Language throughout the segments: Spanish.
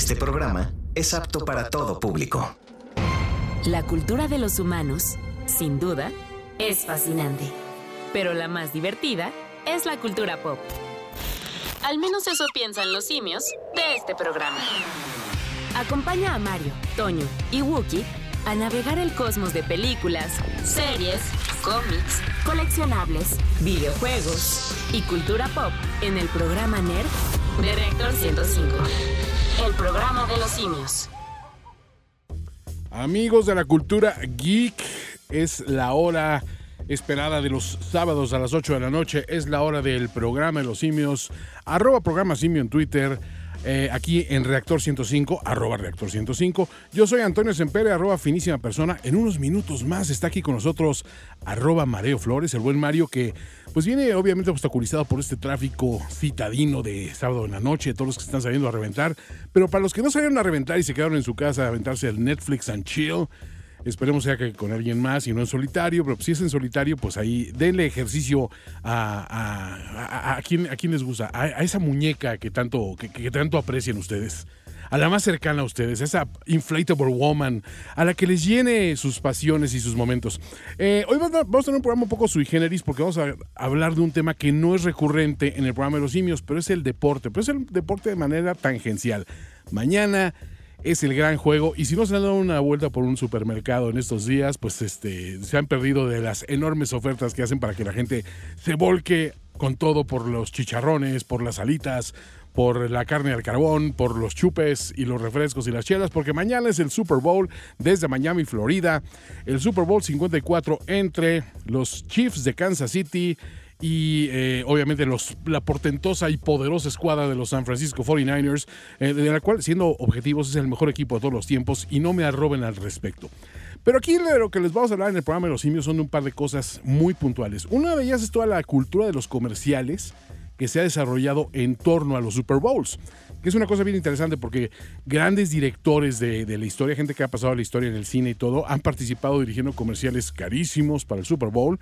Este programa es apto para todo público. La cultura de los humanos, sin duda, es fascinante. Pero la más divertida es la cultura pop. Al menos eso piensan los simios de este programa. Acompaña a Mario, Toño y Wookie a navegar el cosmos de películas, series, cómics, coleccionables, videojuegos y cultura pop en el programa NERD de Reactor 105. El programa de los simios. Amigos de la cultura geek, es la hora esperada de los sábados a las 8 de la noche. Es la hora del programa de los simios. Arroba programa simio en Twitter. Eh, aquí en Reactor 105, arroba Reactor 105. Yo soy Antonio Sempere, arroba finísima persona. En unos minutos más está aquí con nosotros arroba Mareo Flores, el buen Mario que pues viene obviamente obstaculizado por este tráfico citadino de sábado en la noche, todos los que están saliendo a reventar. Pero para los que no salieron a reventar y se quedaron en su casa a aventarse el Netflix and chill, Esperemos sea con alguien más y no en solitario, pero si es en solitario, pues ahí denle ejercicio a, a, quien, a quien les gusta, a, esa muñeca que tanto, que tanto aprecian ustedes, a la más cercana a ustedes, a esa inflatable woman, a la que les llene sus pasiones y sus momentos. Eh, hoy vamos a, vamos a tener un programa un poco sui generis porque vamos a hablar de un tema que no es recurrente en el programa de los simios, pero es el deporte, pero es el deporte de manera tangencial. Mañana es el gran juego. Y si no se han dado una vuelta por un supermercado en estos días, pues este, se han perdido de las enormes ofertas que hacen para que la gente se volque con todo por los chicharrones, por las alitas, por la carne al carbón, por los chupes y los refrescos y las chelas, porque mañana es el Super Bowl desde Miami, Florida. El Super Bowl 54 entre los Chiefs de Kansas City y eh, obviamente los, la portentosa y poderosa escuadra de los San Francisco 49ers, eh, de la cual, siendo objetivos, es el mejor equipo de todos los tiempos y no me arroben al respecto. Pero aquí de lo que les vamos a hablar en el programa de los simios son un par de cosas muy puntuales. Una de ellas es toda la cultura de los comerciales que se ha desarrollado en torno a los Super Bowls. Que es una cosa bien interesante porque grandes directores de, de la historia, gente que ha pasado la historia en el cine y todo, han participado dirigiendo comerciales carísimos para el Super Bowl.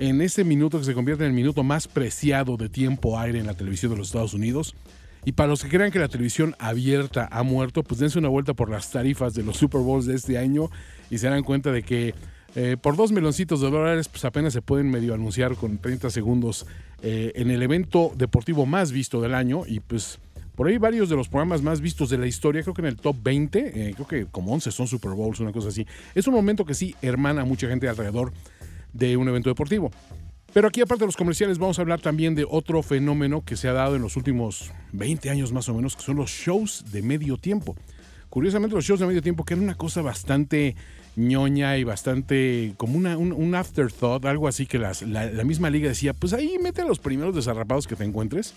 En este minuto que se convierte en el minuto más preciado de tiempo aire en la televisión de los Estados Unidos. Y para los que crean que la televisión abierta ha muerto, pues dense una vuelta por las tarifas de los Super Bowls de este año y se darán cuenta de que eh, por dos meloncitos de dólares, pues apenas se pueden medio anunciar con 30 segundos eh, en el evento deportivo más visto del año. Y pues por ahí varios de los programas más vistos de la historia, creo que en el top 20, eh, creo que como 11 son Super Bowls, una cosa así. Es un momento que sí hermana a mucha gente alrededor de un evento deportivo. Pero aquí, aparte de los comerciales, vamos a hablar también de otro fenómeno que se ha dado en los últimos 20 años más o menos, que son los shows de medio tiempo. Curiosamente, los shows de medio tiempo, que era una cosa bastante ñoña y bastante como una, un, afterthought, algo así que la, la misma liga decía, pues ahí mete a los primeros desarrapados que te encuentres.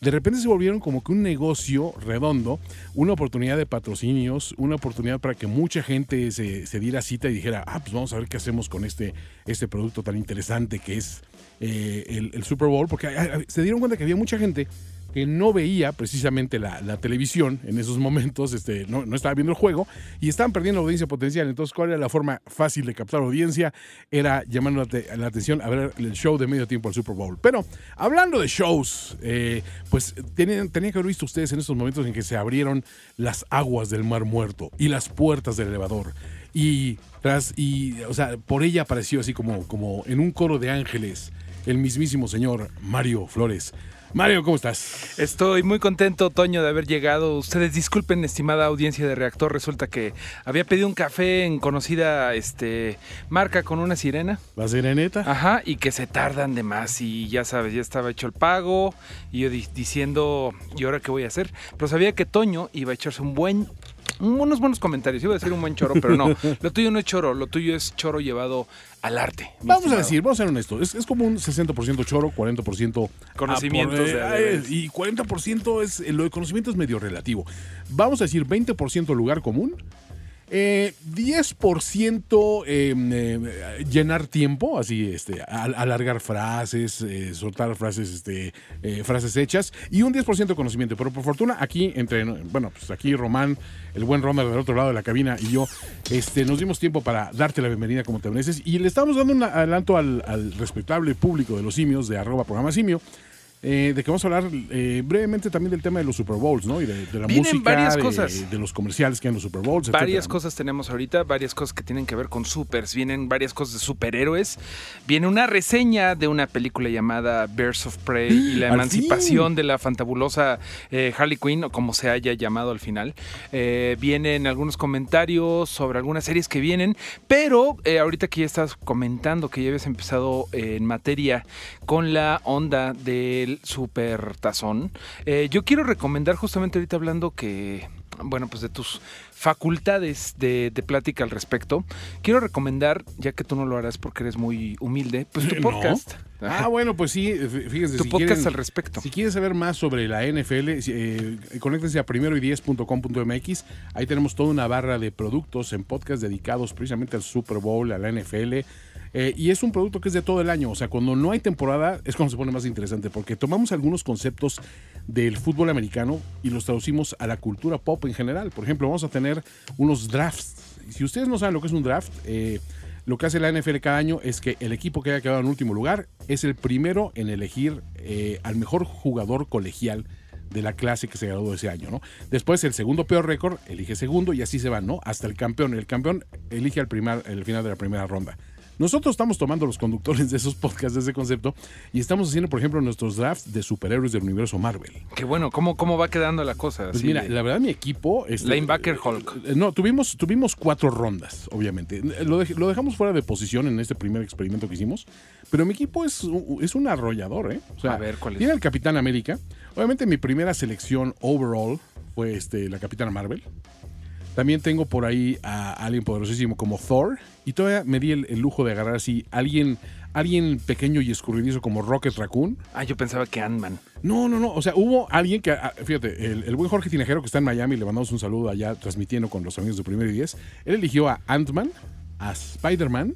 De repente se volvieron como que un negocio redondo, una oportunidad de patrocinios, una oportunidad para que mucha gente se, se diera cita y dijera, ah, pues vamos a ver qué hacemos con este, este producto tan interesante que es eh, el, el Super Bowl, porque ah, ah, se dieron cuenta que había mucha gente que no veía precisamente la, televisión en esos momentos, este, no, estaba viendo el juego y estaban perdiendo audiencia potencial. Entonces, ¿cuál era la forma fácil de captar audiencia? Era llamando la atención a ver el show de medio tiempo al Super Bowl. Pero hablando de shows, eh, pues tenían, tenían que haber visto ustedes en estos momentos en que se abrieron las aguas del Mar Muerto y las puertas del elevador. Y tras, y, o sea, por ella apareció así como, como en un coro de ángeles el mismísimo señor Mario Flores. Mario, ¿cómo estás? Estoy muy contento, Toño, de haber llegado. Ustedes disculpen, estimada audiencia de Reactor. Resulta que había pedido un café en conocida este, marca con una sirena. ¿La sereneta? Ajá, y que se tardan de más. Y ya sabes, ya estaba hecho el pago. Y yo di- diciendo, ¿y ahora qué voy a hacer? Pero sabía que Toño iba a echarse un buen. Unos buenos comentarios. Iba a decir un buen choro, pero no. Lo tuyo no es choro, lo tuyo es choro llevado al arte. Vamos a decir, vamos a ser honestos. Es, es como un 60% choro, 40% Conocimientos de- eh, y 40% es lo de conocimiento es medio relativo. Vamos a decir 20% lugar común. Eh, 10% eh, eh, llenar tiempo, así, este, al- alargar frases, eh, soltar frases, este, eh, frases hechas, y un 10% de conocimiento. Pero por fortuna, aquí, entre, bueno, pues aquí Román, el buen Romer del otro lado de la cabina y yo, este, nos dimos tiempo para darte la bienvenida como te mereces, y le estamos dando un adelanto al, al respetable público de los simios de arroba programa simio. Eh, de que vamos a hablar eh, brevemente también del tema de los Super Bowls, ¿no? Y de, de la Vienen música, varias de, cosas. de los comerciales que hay en los Super Bowls, Varias etcétera. cosas tenemos ahorita, varias cosas que tienen que ver con supers, vienen varias cosas de superhéroes, viene una reseña de una película llamada Birds of Prey y la ¡Al emancipación fin! de la fantabulosa eh, Harley Quinn, o como se haya llamado al final. Eh, vienen algunos comentarios sobre algunas series que vienen, pero ahorita que ya estás comentando que ya habías empezado en materia con la onda del super tazón, eh, yo quiero recomendar justamente ahorita hablando que bueno, pues de tus facultades de, de plática al respecto, quiero recomendar, ya que tú no lo harás porque eres muy humilde, pues tu No. podcast. Ah, bueno, pues sí, fí- fíjense. tu si podcast quieren- al respecto. Si quieren saber más sobre la NFL, eh, conéctense a primeroy10.com.mx. Ahí tenemos toda una barra de productos en podcast dedicados precisamente al Super Bowl, a la NFL. Eh, y es un producto que es de todo el año. O sea, cuando no hay temporada es cuando se pone más interesante porque tomamos algunos conceptos del fútbol americano y los traducimos a la cultura pop en general. Por ejemplo, vamos a tener unos drafts. Si ustedes no saben lo que es un draft, eh, lo que hace la NFL cada año es que el equipo que haya quedado en último lugar es el primero en elegir eh, al mejor jugador colegial de la clase que se graduó ese año, ¿no? Después el segundo peor récord elige segundo y así se van, ¿no? Hasta el campeón. El campeón elige al el final de la primera ronda. Nosotros estamos tomando los conductores de esos podcasts, de ese concepto, y estamos haciendo, por ejemplo, nuestros drafts de superhéroes del universo Marvel. Qué bueno, ¿cómo, cómo va quedando la cosa? Pues mira, de- la verdad mi equipo... este, Linebacker Hulk. eh, No, tuvimos, tuvimos cuatro rondas, obviamente. Lo, dej- lo dejamos fuera de posición en este primer experimento que hicimos, pero mi equipo es, un- es un arrollador, ¿eh? O sea, A ver, ¿cuál es? Tiene el Capitán América. Obviamente mi primera selección overall fue este, la Capitana Marvel. También tengo por ahí a alguien poderosísimo como Thor. Y todavía me di el, el lujo de agarrar así alguien, alguien pequeño y escurridizo como Rocket Raccoon. Ah, yo pensaba que Ant-Man. No, no, no. O sea, hubo alguien que, ah, fíjate, el, el buen Jorge Tinajero que está en Miami, le mandamos un saludo allá transmitiendo con los amigos de Primero y Diez. Él eligió a Ant-Man, a Spider-Man,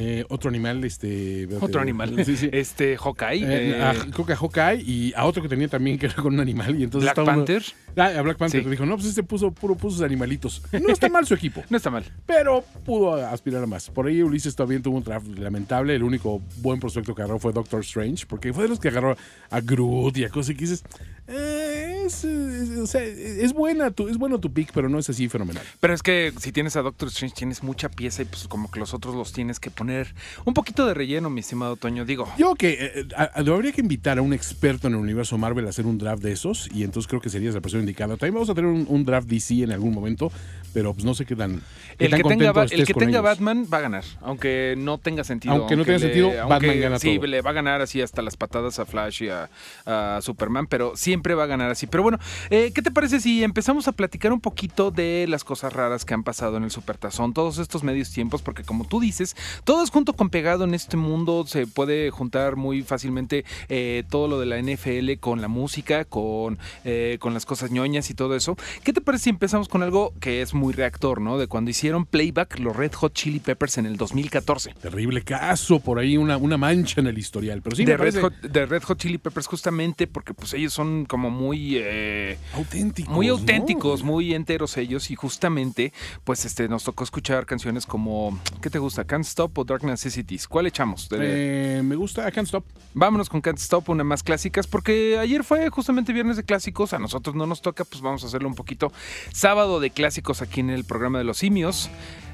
eh, otro animal, este... Otro animal. Sí, sí. Este, Hawkeye. Eh, eh, a, creo que a Hawkeye y a otro que tenía también que era con un animal y entonces Black uno- Panther. Ah, a Black Panther Sí. dijo, no, pues este puso puro puso sus animalitos. No está mal su equipo, No está mal. pero pudo aspirar a más. Por ahí Ulises también tuvo un draft lamentable. El único buen prospecto que agarró fue Doctor Strange, porque fue de los que agarró a Groot y a cosas que dices, eh, es, es- o sea, es buena tu, es bueno tu pick, pero no es así fenomenal. Pero es que si tienes a Doctor Strange tienes mucha pieza y pues como que los otros los tienes que poner un poquito de relleno, mi estimado Toño. Digo, Yo que eh, a- a- habría que invitar a un experto en el universo Marvel a hacer un draft de esos y entonces creo que sería la persona indicada. También vamos a tener un, un draft DC en algún momento, pero pues no sé qué tan, qué el tan que tenga, el que tenga ellos. Batman va a ganar, aunque no tenga sentido. Aunque no tenga le- sentido, aunque Batman gana Sí, todo. le va a ganar así hasta las patadas a Flash y a, a Superman, pero siempre va a ganar así. Pero bueno, eh, ¿qué te parece si empezamos a platicar un poquito de las cosas raras que han pasado en el Supertazón, todos estos medios tiempos? Porque como tú dices, todo es junto con pegado en este mundo, se puede juntar muy fácilmente eh, todo lo de la NFL con la música, con, eh, con las cosas ñoñas y todo eso. ¿Qué te parece si empezamos con algo que es muy reactor, ¿no? De cuando hicieron playback los Red Hot Chili Peppers en el 2014. Terrible caso, por ahí una, una mancha en el historial. Pero sí, de, me Red parece Hot, de Red Hot Chili Peppers justamente porque pues ellos son como muy... eh, auténticos. muy ¿no? auténticos, muy enteros ellos y justamente pues este nos tocó escuchar canciones como ¿qué te gusta? Can't Stop o Dark Necessities. ¿Cuál echamos? Eh, me gusta Can't Stop. Vámonos con Can't Stop, una más clásicas, porque ayer fue justamente viernes de clásicos, a nosotros no nos toca, pues vamos a hacerlo un poquito sábado de clásicos aquí en el programa de los simios.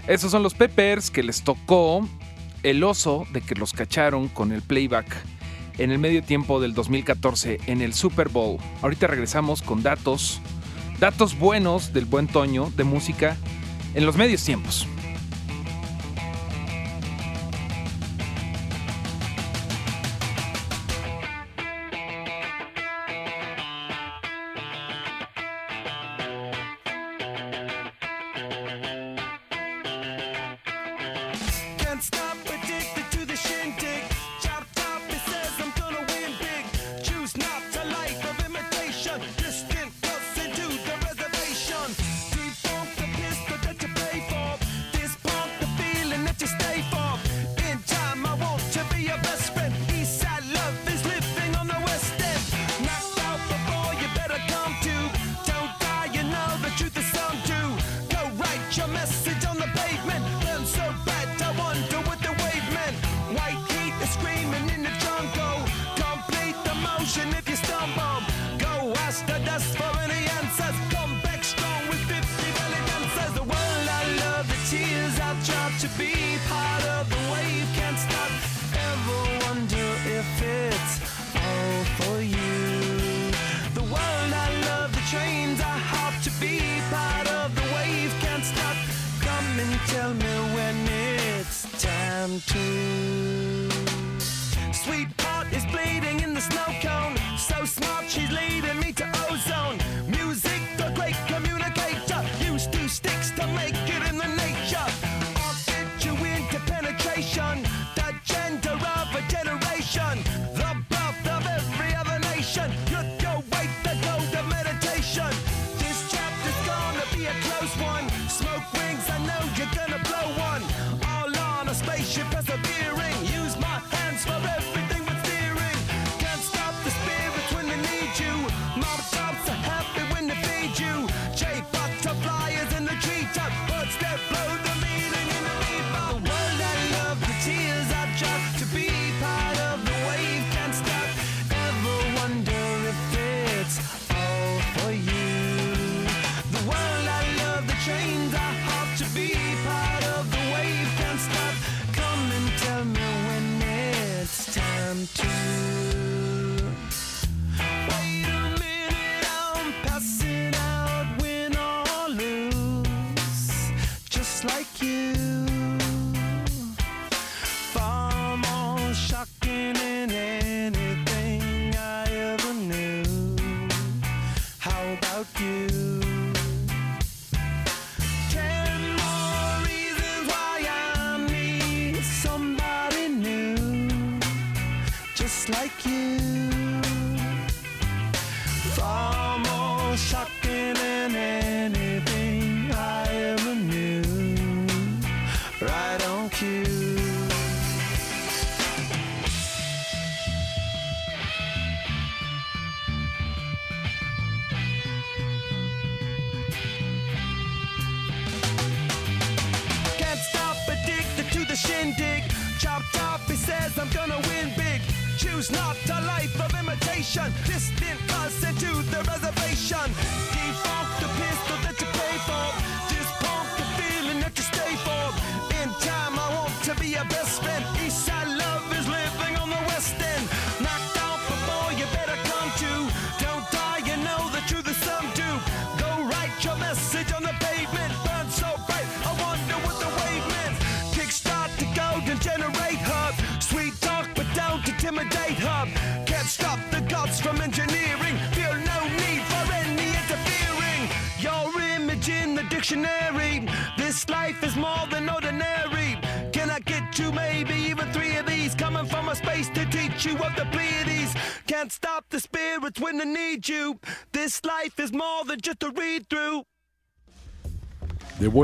Esos son los Peppers que les tocó el oso de que los cacharon con el playback en el medio tiempo del 2014 en el Super Bowl. Ahorita regresamos con datos, datos buenos del buen Toño de música en los medios tiempos. Time to. Sweetheart is bleeding in the snow cone. So smart, she's leading me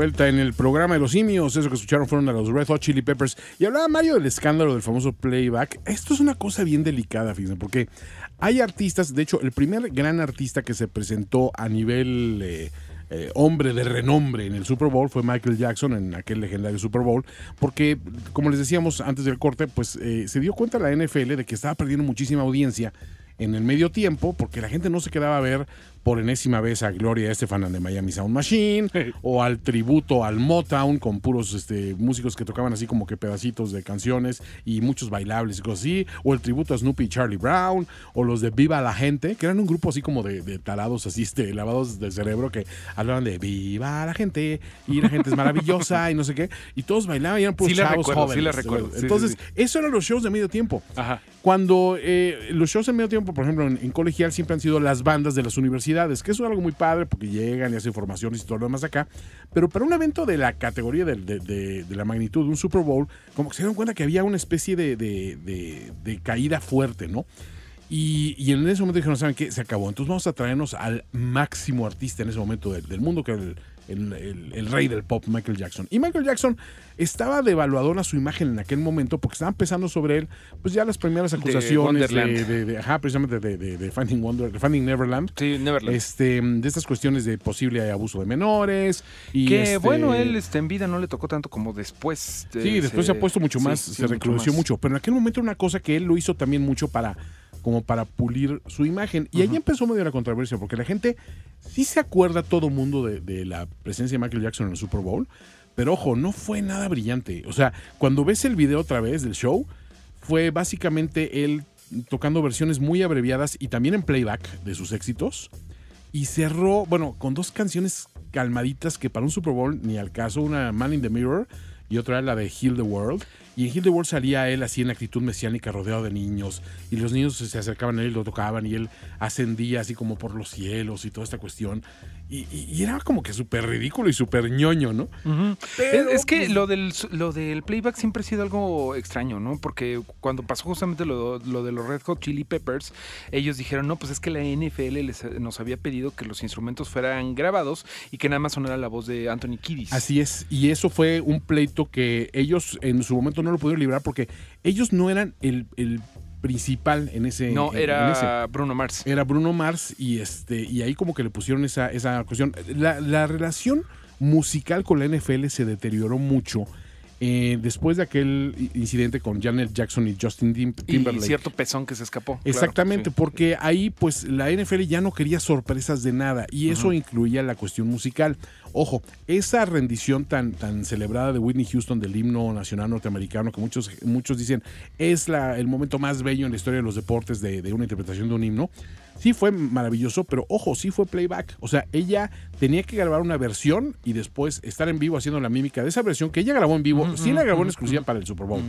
en el programa de los simios, eso que escucharon fueron a los Red Hot Chili Peppers. Y hablaba Mario del escándalo del famoso playback. Esto es una cosa bien delicada, fíjense, porque hay artistas, de hecho, el primer gran artista que se presentó a nivel eh, eh, hombre de renombre en el Super Bowl fue Michael Jackson en aquel legendario Super Bowl, porque, como les decíamos antes del corte, pues eh, se dio cuenta la NFL de que estaba perdiendo muchísima audiencia en el medio tiempo, porque la gente no se quedaba a ver por enésima vez a Gloria Estefan de Miami Sound Machine o al tributo al Motown con puros este, músicos que tocaban así como que pedacitos de canciones y muchos bailables y cosas así, o el tributo a Snoopy y Charlie Brown, o los de Viva la Gente, que eran un grupo así como de, de tarados así, este, lavados de cerebro que hablaban de Viva la Gente y la gente es maravillosa y no sé qué, y todos bailaban y eran puros Sí chavos recuerdo, jóvenes. recuerdo, sí, Entonces, sí. eso eran los shows de medio tiempo. Ajá. Cuando eh, los shows en medio tiempo, por ejemplo, en, en colegial siempre han sido las bandas de las universidades, que eso es algo muy padre porque llegan y hacen formaciones y todo lo demás acá. Pero para un evento de la categoría de, la magnitud de un Super Bowl, como que se dieron cuenta que había una especie de, caída fuerte, ¿no? Y, y en ese momento dijeron, ¿saben qué? Se acabó. Entonces vamos a traernos al máximo artista en ese momento del, del mundo, que era el, el- el- el rey del pop, Michael Jackson. Y Michael Jackson estaba devaluadora su imagen en aquel momento porque estaban pesando sobre él, pues ya las primeras acusaciones de, Wonderland. de- de- ajá, precisamente de, de- de Finding Wonder, de Finding Neverland. Sí, Neverland. Este, de estas cuestiones de posible abuso de menores. Y que este, bueno, él este, en vida no le tocó tanto como después. Sí, después se ha puesto mucho sí, más, sí, se recrudeció más. mucho. Pero en aquel momento era una cosa que él lo hizo también mucho para como para pulir su imagen. Y ahí empezó medio la controversia, porque la gente sí se acuerda todo mundo de, de la presencia de Michael Jackson en el Super Bowl, Pero ojo, no fue nada brillante. O sea, cuando ves el video otra vez del show, fue básicamente él tocando versiones muy abreviadas y también en playback de sus éxitos. Y cerró, bueno, con dos canciones calmaditas que para un Super Bowl ni al caso, una Man in the Mirror y otra la de Heal the World. Y en World salía él así en actitud mesiánica rodeado de niños. Y los niños se acercaban a él y lo tocaban y él ascendía así como por los cielos y toda esta cuestión. Y, y- y era como que súper ridículo y súper ñoño, ¿no? Pero, es, es que pues, lo del, lo del playback siempre ha sido algo extraño, ¿no? Porque cuando pasó justamente lo, lo de los Red Hot Chili Peppers, ellos dijeron, no, pues es que la NFL les- nos había pedido que los instrumentos fueran grabados y que nada más sonara la voz de Anthony Kiddis. Así es, y eso fue un pleito que ellos en su momento no lo pudieron librar porque ellos no eran el, el principal en ese. no, en- en ese. era Bruno Mars. Era Bruno Mars y este y ahí como que le pusieron esa, esa cuestión. La, la relación musical con la NFL se deterioró mucho eh, después de aquel incidente con Janet Jackson y Justin Tim- Y Timberlake. cierto pezón que se escapó. claro, Exactamente, sí. porque ahí pues la NFL ya no quería sorpresas de nada y eso incluía la cuestión musical. Ojo, esa rendición tan, tan celebrada de Whitney Houston del himno nacional norteamericano que muchos, muchos dicen es la, el momento más bello en la historia de los deportes de, de una interpretación de un himno. Sí fue maravilloso, pero ojo, sí fue playback. O sea, ella tenía que grabar una versión y después estar en vivo haciendo la mímica de esa versión que ella grabó en vivo. sí la grabó en exclusiva para el Super Bowl.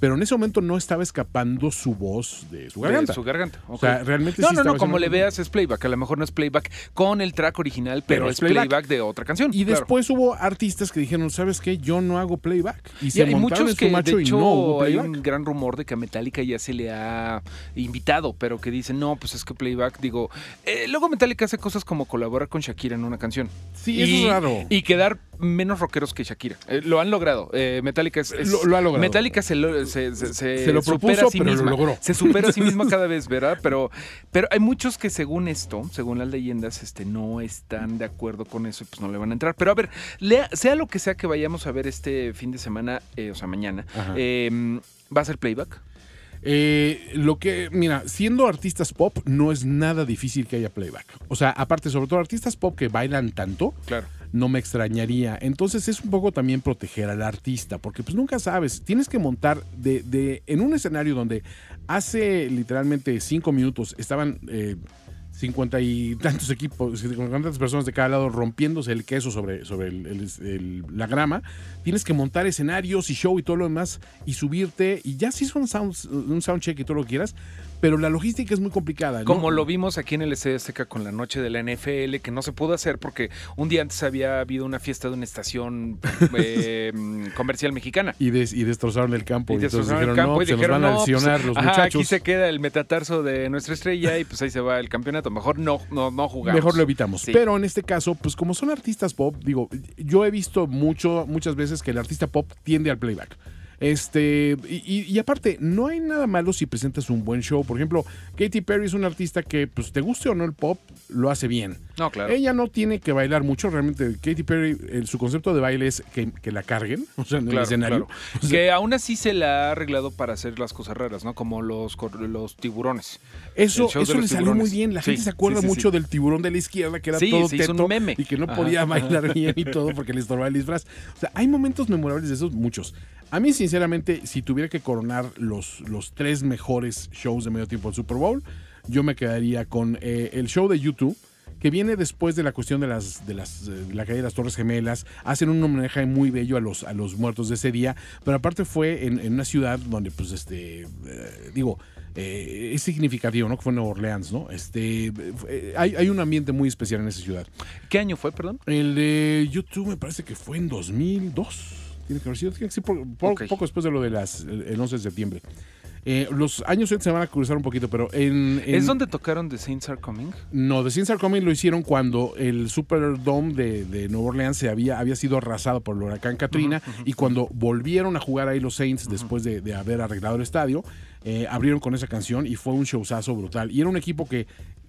Pero en ese momento no estaba escapando su voz de su De garganta. su garganta. O sea, realmente No, sí no, no, como le veas es playback. A lo mejor no es playback con el track original, pero, Pero es playback. playback. de otra canción. Y claro. después hubo artistas que dijeron, ¿sabes qué? Yo no hago playback. Y, Y se hay montaron muchos en que, su macho de y hecho, no hubo hay un gran rumor de que a Metallica ya se le ha invitado, pero que dicen, no, pues es que playback, digo, eh, luego Metallica hace cosas como colaborar con Shakira en una canción. Sí, eso es raro. Y quedar menos rockeros que Shakira. Eh, lo han logrado. Eh, Metallica es, es- Lo- lo ha logrado. Metallica se, lo- se, se- se Se lo supera propuso, a sí pero lo misma. logró. Se supera a sí misma cada vez, ¿verdad? Pero, pero hay muchos que según esto, según las leyendas, este, no están de acuerdo con eso y pues no le van a entrar. Pero a ver, lea- sea lo que sea que vayamos a ver este fin de semana, eh, o sea, mañana, eh, ¿va a ser playback? Eh, lo que, mira, siendo artistas pop, no es nada difícil que haya playback. O sea, aparte, sobre todo artistas pop que bailan tanto, Claro. No me extrañaría. Entonces es un poco también proteger al artista, porque pues nunca sabes, tienes que montar de, de- en un escenario donde hace literalmente cinco minutos estaban eh, cincuenta y tantos equipos, cincuenta y tantas personas de cada lado rompiéndose el queso sobre, sobre la grama, tienes que montar escenarios y show y todo lo demás y subirte y ya son sounds, un soundcheck y todo lo que quieras, pero la logística es muy complicada. ¿no? Como lo vimos aquí en el Estadio Azteca con la noche de la NFL, que no se pudo hacer porque un día antes había habido una fiesta de una estación eh, comercial mexicana. y, des- y destrozaron el campo. Y entonces destrozaron el dijeron, campo no, y se nos dijeron, van a pues, lesionar los ajá, muchachos. aquí se queda el metatarso de nuestra estrella y pues ahí se va el campeonato. Mejor no, no, no jugamos. Mejor lo evitamos. Sí. Pero en este caso, pues como son artistas pop, digo, yo he visto mucho, muchas veces que el artista pop tiende al playback. Este, y, aparte, no hay nada malo si presentas un buen show. Por ejemplo, Katy Perry es una artista que, pues, te guste o no el pop, lo hace bien. No, claro. Ella no tiene que bailar mucho, realmente. Katy Perry, el- su concepto de baile es que, que la carguen, o sea, en el escenario. claro. O sea, que aún así se la ha arreglado para hacer las cosas raras, ¿no? Como los, los tiburones. Eso, eso le salió muy bien. La Sí, gente se acuerda sí, sí, mucho del tiburón de la izquierda, que era todo hizo un teto meme. y que no Ajá. podía bailar bien y todo porque le estorbaba el disfraz. O sea, hay momentos memorables de esos, muchos. A mí, sinceramente, si tuviera que coronar los, los tres mejores shows de medio tiempo del Super Bowl, yo me quedaría con eh, el show de YouTube que viene después de la cuestión de las de las eh, de la caída de las Torres Gemelas, hacen un homenaje muy bello a los a los muertos de ese día, pero aparte fue en, en una ciudad donde pues este eh, digo eh, es significativo, ¿no? Que fue Nueva Orleans, ¿no? Este eh, hay, hay un ambiente muy especial en esa ciudad. ¿Qué año fue, perdón? El de YouTube me parece que fue en 2002. Tiene que haber sido, Ok. poco después de lo de las el, el 11 de septiembre. Eh, los años se van a cruzar un poquito, pero en, en- ¿Es donde tocaron The Saints Are Coming? no, The Saints Are Coming lo hicieron cuando el Superdome de, de Nueva Orleans se había, había sido arrasado por el huracán Katrina y cuando volvieron a jugar ahí los Saints después de, de haber arreglado el estadio, eh, abrieron con esa canción y fue un showzazo brutal. Y era un equipo que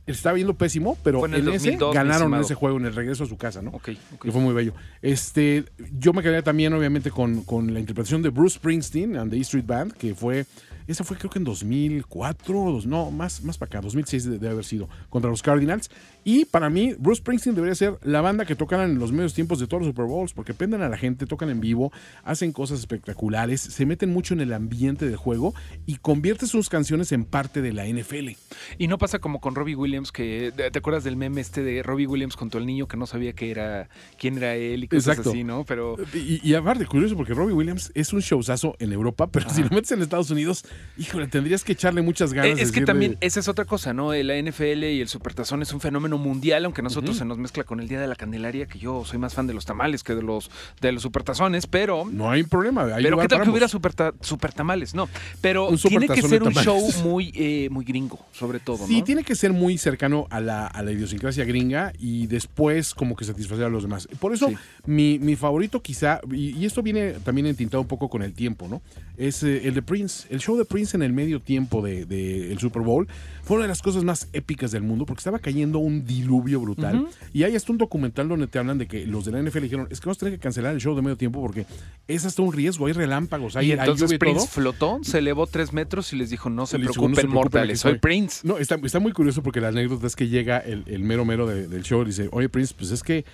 estaba viendo pésimo, pero en ese 2002, mi ganaron ese juego en el regreso a su casa, ¿no? Ok, ok. Que fue muy bello. Este, yo me quedé también, obviamente, con, con la interpretación de Bruce Springsteen and the E Street Band, que fue. Esa fue creo que en 2004, o dos- no, más, más para acá, 2006 de- debe haber sido, contra los Cardinals. Y para mí, Bruce Springsteen debería ser la banda que tocan en los medios tiempos de todos los Super Bowls, porque prenden a la gente, tocan en vivo, hacen cosas espectaculares, se meten mucho en el ambiente del juego y convierte sus canciones en parte de la NFL. Y no pasa como con Robbie Williams, que ¿te acuerdas del meme este de Robbie Williams con todo el niño que no sabía que era quién era él y cosas Exacto. así, ¿no? Pero Y, y aparte, curioso, porque Robbie Williams es un showzazo en Europa, pero si lo metes en Estados Unidos, híjole, tendrías que echarle muchas ganas. De es que decirle- también esa es otra cosa, ¿no? La NFL y el Supertazón es un fenómeno mundial, aunque a nosotros se nos mezcla con el Día de la Candelaria, que yo soy más fan de los tamales que de los de los Supertazones, pero No hay problema. hay pero qué tal que hubiera superta- supertamales, no, pero Un tiene que ser un show muy eh, muy gringo, sobre todo, Sí, ¿no? tiene que ser muy cercano a la, a la idiosincrasia gringa y después como que satisfacer a los demás. Por eso Sí. mi, mi favorito quizá, y, y esto viene también entintado un poco con el tiempo, ¿no? Es eh, el de Prince. El show de Prince en el medio tiempo del de, el Super Bowl fue una de las cosas más épicas del mundo porque estaba cayendo un diluvio brutal. Y hay hasta un documental donde te hablan de que los de la NFL dijeron, es que vamos a tener que cancelar el show de medio tiempo porque es hasta un riesgo, hay relámpagos, hay, y hay entonces lluvia y Prince todo. flotó, se elevó tres metros y les dijo, no se Les dijo, preocupen, "No se preocupen, mortales, soy estoy". Prince. No, está, está muy curioso porque la anécdota es que llega el, el mero mero de- del show y dice, oye Prince, pues es que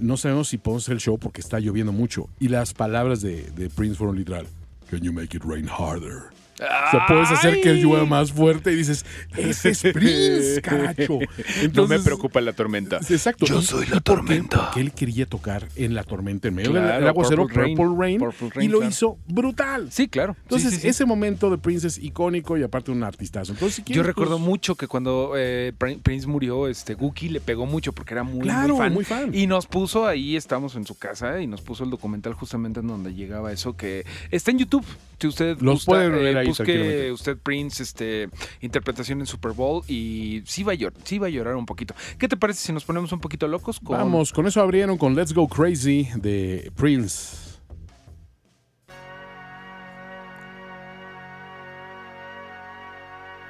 no sabemos si podemos hacer el show porque está lloviendo mucho. Y las palabras de, de Prince fueron literal. Can you make it rain harder? O sea, puedes hacer que llueva más fuerte y dices, ese es Prince, caracho. Entonces, la tormenta. Exacto. Yo ¿Y- soy la tormenta. Porque él quería tocar en la tormenta, en medio Claro, del aguacero, Purple Rain. Purple Rain, Purple y lo claro. hizo brutal. Sí, claro. Entonces, sí, sí. ese momento de Prince es icónico y aparte un artistazo. Entonces, si Yo recuerdo pues, mucho que cuando eh, Prin- Prince murió, este Guki le pegó mucho porque era muy, Claro, muy, fan, muy fan. Y nos puso ahí, estamos en su casa y nos puso el documental justamente en donde llegaba eso que está en YouTube. Si usted Los gusta, pueden ver ahí busque usted Prince, este interpretación en Super Bowl y sí va a llorar, sí va a llorar un poquito. ¿Qué te parece si nos ponemos un poquito locos con Vamos, con eso abrieron con Let's Go Crazy de Prince.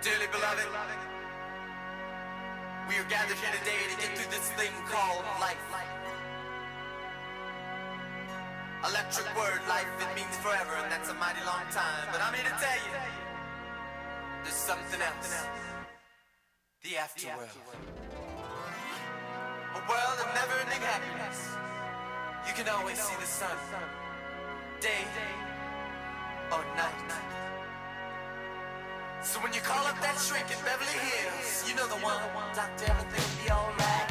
Dearly beloved, we are gathered here today to get through this thing called life. Electric word, life, it means forever, and that's a mighty long time. But I'm here to tell you, something else. The afterworld. A world of never-ending happiness. You can always see the sun, day or night. So when you call up that shrink in Beverly Hills, you know the one. Doctor, everything will be alright.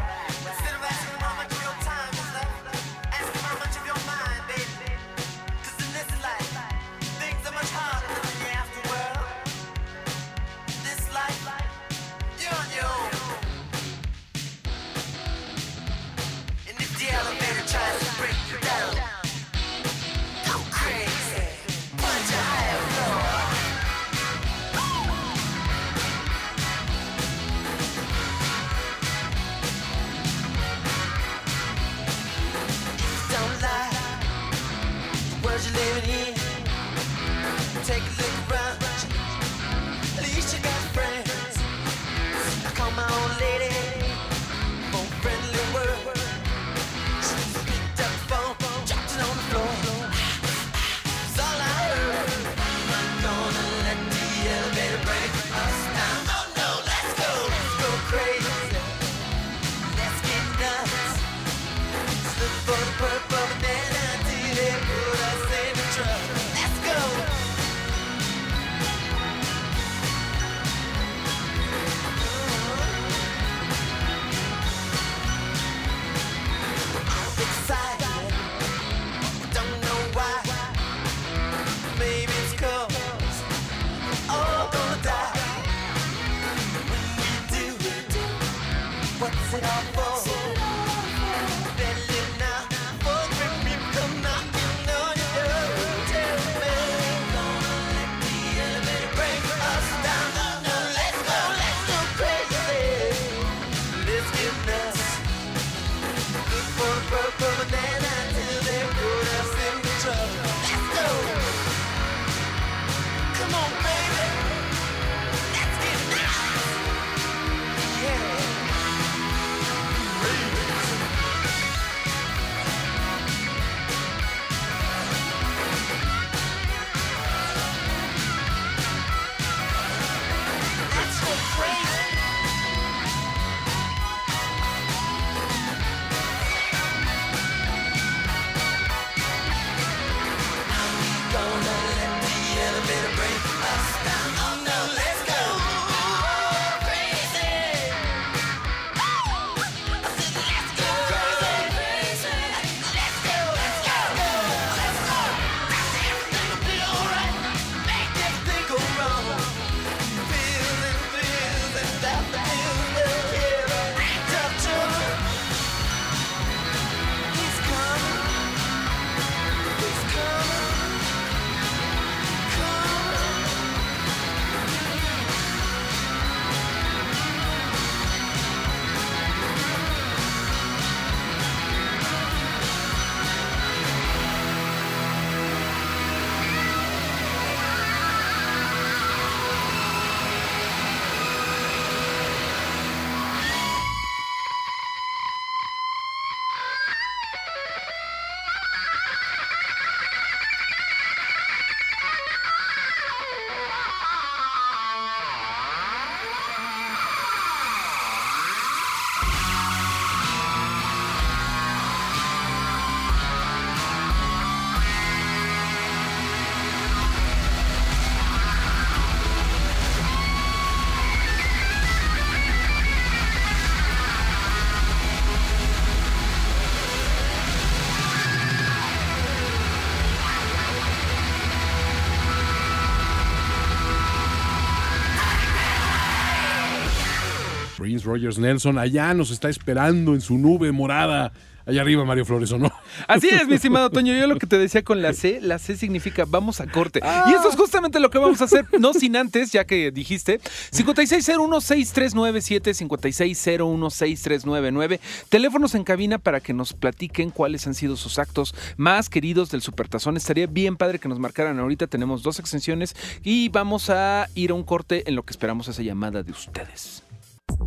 Rogers Nelson. Allá nos está esperando en su nube morada. Allá arriba, Mario Flores, ¿o no? Así es, mi estimado Toño. Yo lo que te decía con la C, la C significa vamos a corte. Y eso es justamente lo que vamos a hacer, no sin antes, ya que dijiste, 5601-6397, 5601-6399. Teléfonos en cabina para que nos platiquen cuáles han sido sus actos más queridos del Supertazón. Estaría bien padre que nos marcaran ahorita. Tenemos dos extensiones y vamos a ir a un corte en lo que esperamos esa llamada de ustedes.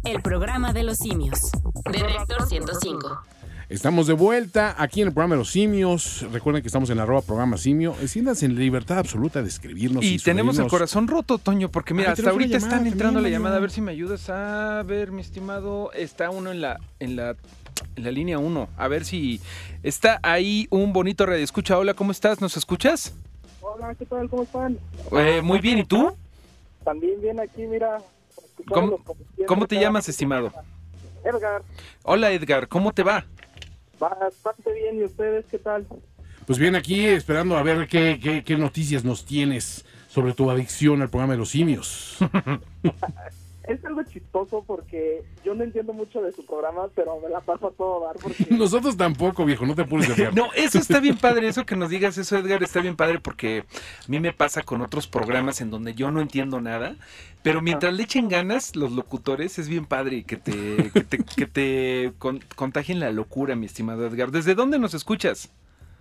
El programa de los simios. De Reactor 105. Estamos de vuelta aquí en el programa de los simios. Recuerden que estamos en arroba programa simio. Eh, Siéntanse en libertad absoluta de escribirnos. Y tenemos el corazón roto, Toño, porque mira, Ay, hasta ahorita llamada están entrando la llamada. A ver si me ayudas a ver, mi estimado. Está uno en la, en la, en la línea 1. A ver si está ahí un bonito radio. Escucha, hola, ¿cómo estás? ¿Nos escuchas? Hola, ¿qué tal? ¿Cómo están? Eh, muy bien, ¿y tú? También bien aquí, mira. ¿Cómo- ¿Cómo te llamas, estimado? Edgar, Hola, Edgar, ¿cómo te va? bastante bien. ¿Y ustedes qué tal? Pues bien, aquí esperando a ver qué, qué- qué noticias nos tienes sobre tu adicción al programa de los simios. Es algo chistoso porque yo no entiendo mucho de su programa, pero me la paso a todo dar porque Nosotros tampoco, viejo, no te apures de. No, eso está bien padre, eso que nos digas eso, Edgar, está bien padre porque a mí me pasa con otros programas en donde yo no entiendo nada, pero mientras le echen ganas los locutores, es bien padre que te, que te, que te con- contagien la locura, mi estimado Edgar. ¿Desde dónde nos escuchas?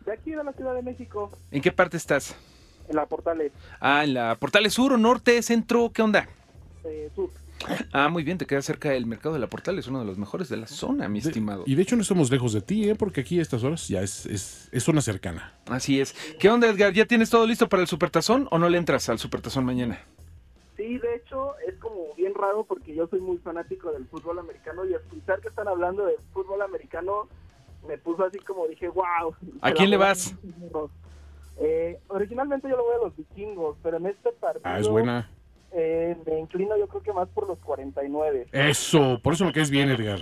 de aquí de la Ciudad de México, ¿En qué parte estás? en la Portales Ah, en la Portales Sur o Norte, Centro, ¿qué onda? eh, Sur. Ah, muy bien, te queda cerca del mercado de la Portales, uno de los mejores de la zona, mi De- estimado. y de hecho no estamos lejos de ti, ¿eh? porque aquí a estas horas ya es, es, es zona cercana. Así es. ¿Qué onda, Edgar? ¿Ya tienes todo listo para el Supertazón o no le entras al Supertazón mañana? Sí, de hecho, es como bien raro porque yo soy muy fanático del fútbol americano y escuchar que están hablando de fútbol americano me puso así como dije, wow. ¿A quién le vas? Eh, originalmente yo lo voy a los vikingos, pero en este partido Ah, es buena. Eh, me inclino yo creo que más por los 49. Eso, por eso me caes bien, Edgar.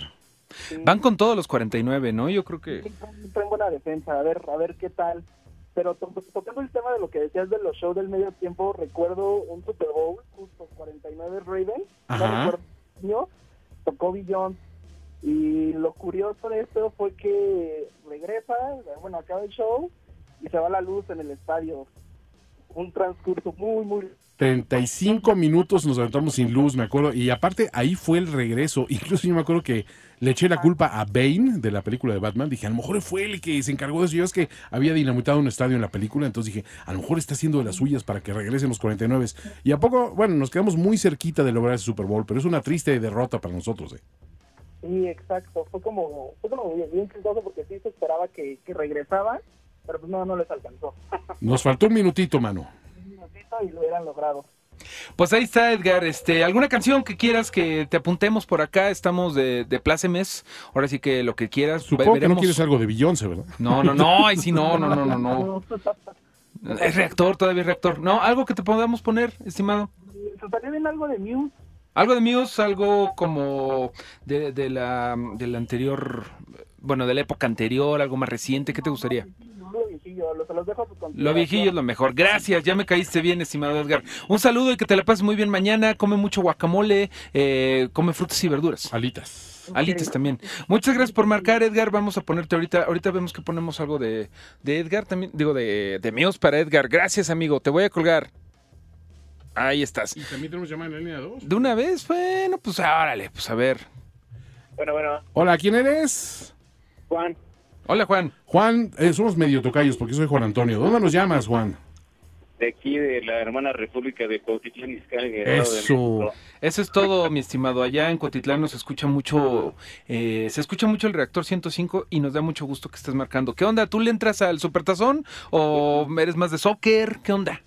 Sí, Van con todos los 49, ¿no? Yo creo que... sí, traen buena defensa, a ver, a ver qué tal. Pero to- tocando el tema de lo que decías de los shows del medio tiempo, recuerdo un Super Bowl, justo 49 Ravens, Ajá. no recuerdo tocó Billón. Y lo curioso de esto fue que regresa, bueno, acaba el show y se va la luz en el estadio. Un transcurso muy, muy 35 minutos nos aventamos sin luz, me acuerdo. Y aparte, ahí fue el regreso. Incluso yo me acuerdo que le eché la culpa a Bane de la película de Batman. Dije, a lo mejor fue el que se encargó de eso. Yo es que había dinamitado un estadio en la película. Entonces dije, a lo mejor está haciendo de las suyas para que regresen los 49. Y a poco, bueno, nos quedamos muy cerquita de lograr ese Super Bowl. Pero es una triste derrota para nosotros. ¿eh? Sí, exacto. Fue como, fue como bien, bien porque sí se esperaba que, que regresaba, pero pues no, no les alcanzó. Nos faltó un minutito, mano. Minutito y lo hubieran logrado. Pues ahí está, Edgar. Este, ¿Alguna canción que quieras que te apuntemos por acá? Estamos de, de plácemes. Ahora sí que lo que quieras. Supongo que no quieres algo de Beyoncé, ¿verdad? No, no, no. Ay, sí, no, no, no, no, no. Es reactor, todavía es reactor. No, algo que te podamos poner, estimado. Bien algo de Muse. Algo de Muse, algo como de, de la del anterior, bueno, de la época anterior, algo más reciente. ¿Qué te gustaría? Lo viejillo, lo, se los dejo Lo viejillo es lo mejor. Gracias, ya me caíste bien, estimado Edgar. Un saludo y que te la pases muy bien mañana. Come mucho guacamole, eh, come frutas y verduras. Alitas. Alitas también. Muchas gracias por marcar, Edgar. Vamos a ponerte ahorita. Ahorita vemos que ponemos algo de, de Edgar también. Digo, de, de Muse para Edgar. Gracias, amigo. Te voy a colgar. Ahí estás. Y también tenemos llamada en la línea 2. De una vez, bueno, pues órale, pues a ver. Bueno, bueno, Hola, ¿quién eres? Juan, Hola, Juan. Juan, eh, somos medio tocayos porque soy Juan Antonio. ¿Dónde nos llamas, Juan? de aquí de la hermana República de de Eso. Eso es todo, mi estimado. Allá en Cotitlán nos escucha mucho, eh, se escucha mucho el reactor 105 y nos da mucho gusto que estés marcando. ¿Qué onda? ¿Tú le entras al supertazón o eres más de soccer? ¿Qué onda?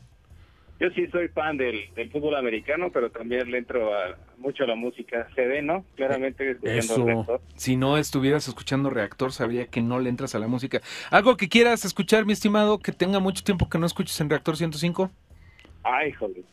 Yo sí soy fan del, del fútbol americano, pero también le entro a, mucho a la música CD, ¿no? Claramente escuchando Eso. reactor. Si no estuvieras escuchando reactor, sabría que no le entras a la música. ¿Algo que quieras escuchar, mi estimado, que tenga mucho tiempo que no escuches en reactor 105? Ay, joder.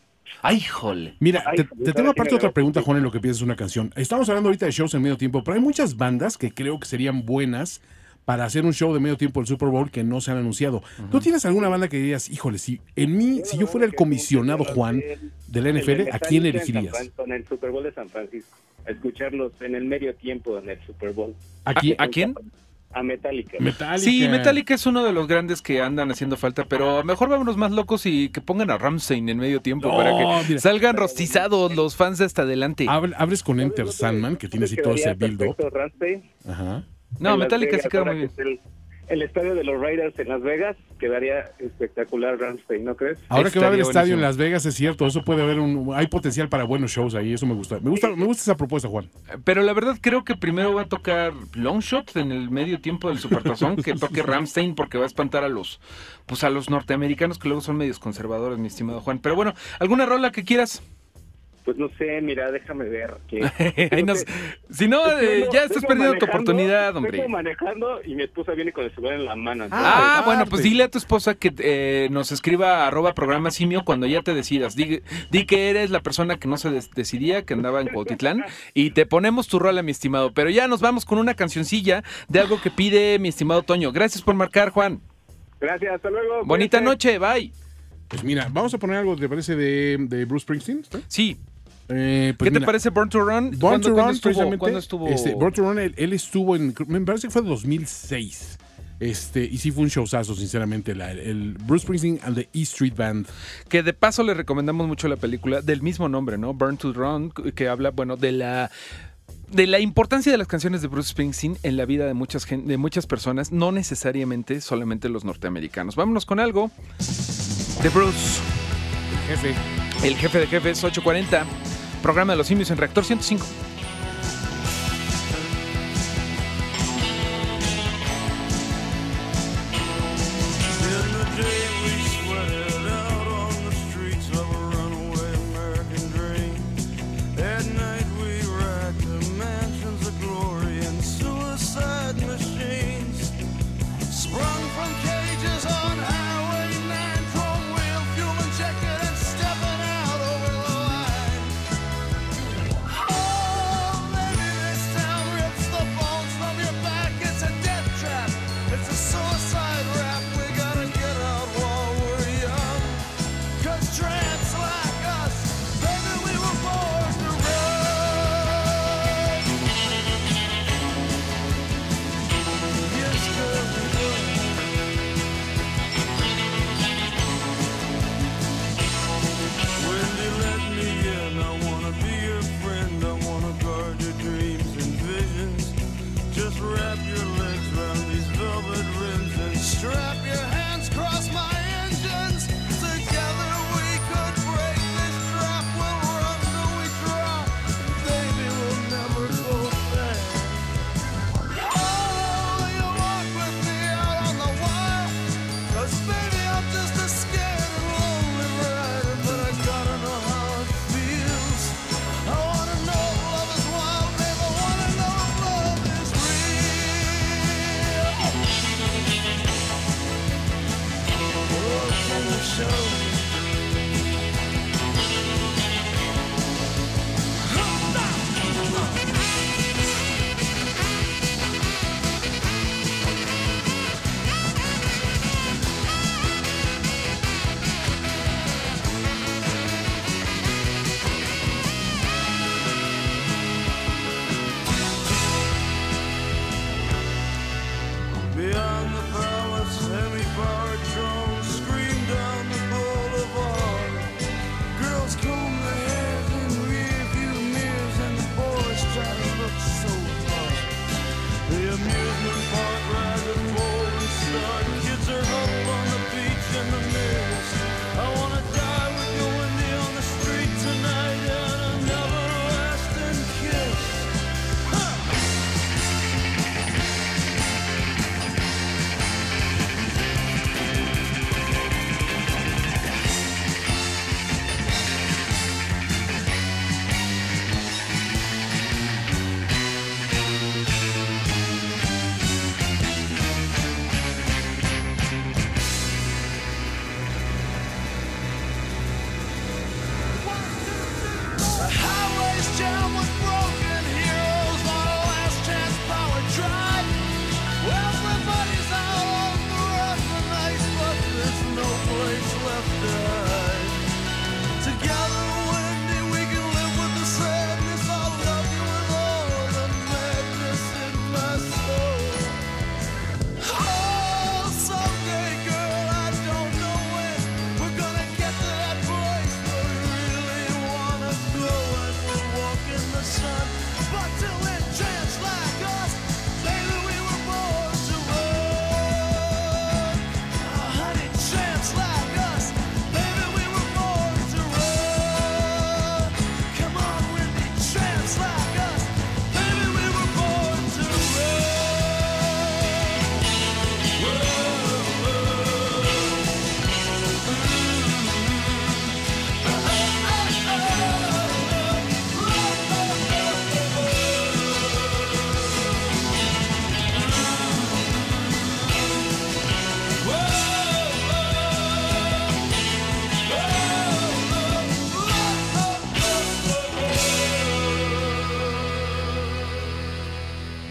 ¡Ay, jole! Mira, Ay, te, te tengo aparte otra pregunta, Juan, en lo que piensas una canción. Estamos hablando ahorita de shows en medio tiempo, pero hay muchas bandas que creo que serían buenas para hacer un show de medio tiempo del Super Bowl que no se han anunciado. ¿Tú tienes alguna banda que dirías, híjole, si en mí, si yo fuera el comisionado Juan del El NFL, ¿a quién en elegirías? Fran- Con el Super Bowl de San Francisco. Escucharlos en el medio tiempo en el Super Bowl. ¿A quién? ¿A quién? A Metallica. Metallica. Sí, Metallica es uno de los grandes que andan haciendo falta, pero mejor vámonos más locos y que pongan a Ramstein en medio tiempo No, para que mira. salgan rostizados los fans de hasta adelante. Hable- Hables con Enter Sandman, que tiene así todo ese Rammstein Ajá. No, Metallica sí Vegas, queda ahora muy bien. que es El, el estadio de los Raiders en Las Vegas quedaría espectacular Rammstein, ¿no crees? Ahora que va a haber estadio en. Las Vegas, es cierto, eso puede haber un... Hay potencial para buenos shows ahí, eso me gusta. Me gusta, me gusta esa propuesta, Juan. Pero la verdad creo que primero va a tocar Longshot en el medio tiempo del Supertazón, que toque Ramstein porque va a espantar a los pues a los norteamericanos que luego son medios conservadores, mi estimado Juan. Pero bueno, ¿alguna rola que quieras? Pues no sé, mira, déjame ver. Que, nos- si no, eh, ya estás perdiendo tu oportunidad, hombre. Vengo manejando y mi esposa viene con el celular en la mano. Ah, Ah, bueno, pues. pues dile a tu esposa que eh, nos escriba arroba programa simio cuando ya te decidas. Di, di que eres la persona que no se des- decidía, que andaba en Cuautitlán, y te ponemos tu rola, mi estimado. Pero ya nos vamos con una cancioncilla de algo que pide mi estimado Toño. Gracias por marcar, Juan. Gracias, hasta luego. Bonita noche, bye. Pues mira, vamos a poner algo, ¿te parece, de, de Bruce Springsteen? ¿Está? Sí, Eh, pues ¿qué te parece Born to Run? Born ¿Cuándo- to Run, estuvo? precisamente. ¿Cuándo estuvo? Este, Born to Run, él, él estuvo en. Me parece que fue 2006. Este, y sí fue un showzazo, sinceramente. la- el Bruce Springsteen and the E Street Band. Que de paso le recomendamos mucho la película del mismo nombre, ¿no? Burn to Run, que habla, bueno, de la de la importancia de las canciones de Bruce Springsteen en la vida de muchas de muchas personas, no necesariamente solamente los norteamericanos. Vámonos con algo de Bruce, Jefe. el jefe de jefes 840, programa de los simios en Reactor 105.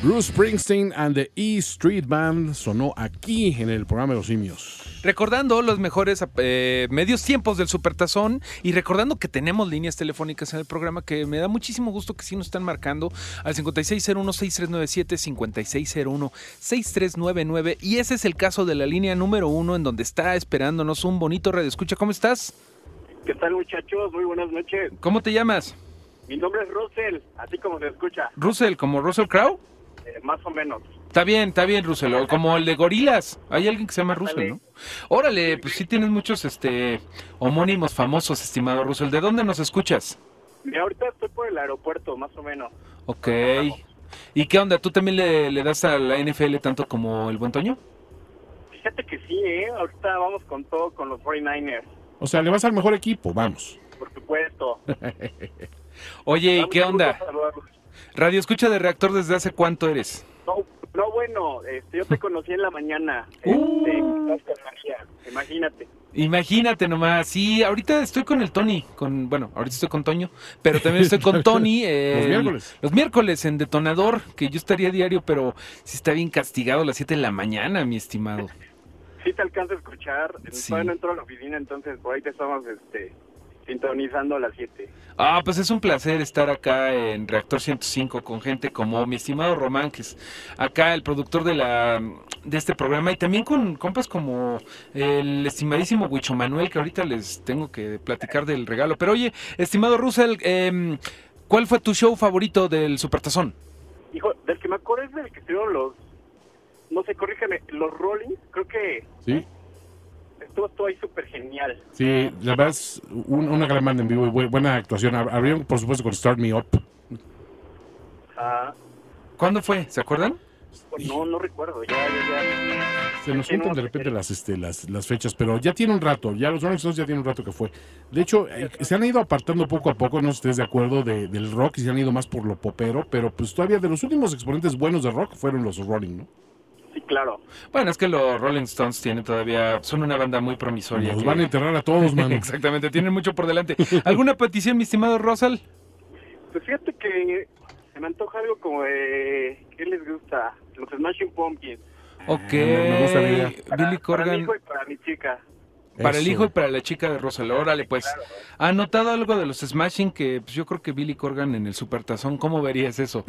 Bruce Springsteen and the E Street Band sonó aquí en el programa de los simios. Recordando los mejores eh, medios tiempos del Supertazón y recordando que tenemos líneas telefónicas en el programa que me da muchísimo gusto que sí nos están marcando al 5601-6397, 5601-6399 y ese es el caso de la línea número uno en donde está esperándonos un bonito radio. Escucha, ¿cómo estás? ¿Qué tal muchachos? Muy buenas noches. ¿Cómo te llamas? Mi nombre es Russell, así como se escucha, Russell, como Russell Crowe. Eh, más o menos. Está bien, está bien, Russell. O como el de Gorilas. Hay alguien que se llama Russell, ¿no? Órale, pues sí tienes muchos este homónimos famosos, estimado Russell. ¿De dónde nos escuchas? Mira, ahorita estoy por el aeropuerto, más o menos. Ok. ¿Y qué onda? ¿Tú también le, le das a la NFL tanto como el buen Toño? Fíjate que sí, ¿eh? Ahorita vamos con todo con los 49ers, O sea, le vas al mejor equipo, vamos. por supuesto. Oye, ¿y qué onda? saludarlos. Radio escucha de reactor desde hace cuánto eres? No, no, bueno, este, yo te conocí en la mañana. Uh. Este, imagínate. Imagínate nomás, sí, ahorita estoy con el Tony, con, bueno, ahorita estoy con Toño, pero también estoy con Tony. eh, Los miércoles. Los miércoles en Detonador, que yo estaría diario, pero sí está bien castigado a las 7 de la mañana, mi estimado. Sí te alcanzo a escuchar. Sí. Todavía no entro a la oficina, entonces por ahí te estamos este, sintonizando a las 7. Ah, pues es un placer estar acá en Reactor 105 con gente como mi estimado Román, que es acá el productor de la de este programa, y también con compas como el estimadísimo Huicho Manuel, que ahorita les tengo que platicar del regalo. Pero oye, estimado Russell, em, ¿cuál fue tu show favorito del Supertazón? Hijo, del que me acuerdo es del que estuvieron los, no sé, corrígeme, los Rollins, creo que Sí, estuvo todo ahí súper genial. sí, la verdad es un- una gran banda en vivo y bu- buena actuación. Ab- Abrieron, por supuesto, con Start Me Up. ¿Cuándo fue? ¿Se acuerdan? pues no, no recuerdo, ya, ya, ya. Se nos juntan de repente las, este, las, las fechas, pero ya tiene un rato, ya los Rolling Stones ya tienen un rato que fue. De hecho, eh, se han ido apartando poco a poco, no sé si estés de acuerdo, de- del rock y se han ido más por lo popero, pero pues todavía de los últimos exponentes buenos de rock fueron los Rolling, ¿no? Sí, claro. Bueno, es que los Rolling Stones tienen todavía, son una banda muy promisoria. Nos que- van a enterrar a todos, man. Exactamente, tienen mucho por delante. ¿Alguna petición, mi estimado Russell? Pues fíjate que se me antoja algo como de, ¿qué les gusta? Los Smashing Pumpkins. Ok, me gusta la idea. Billy Para mi Corgan. hijo y para mi chica. Para el hijo y para la chica de Russell. Órale, pues. ¿Ha notado algo de los Smashing? Que pues, yo creo que Billy Corgan en el Supertazón, ¿cómo verías eso?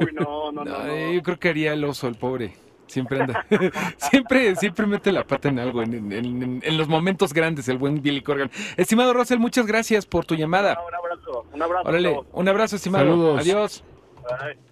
Uy, no, no, no. No, no. yo creo que haría el oso, el pobre. Siempre anda. siempre, siempre mete la pata en algo, en, en- en- en los momentos grandes, el buen Billy Corgan. Estimado Russell, muchas gracias por tu llamada. Un abrazo, un abrazo. Órale, un abrazo, estimado. Saludos. Adiós. Bye.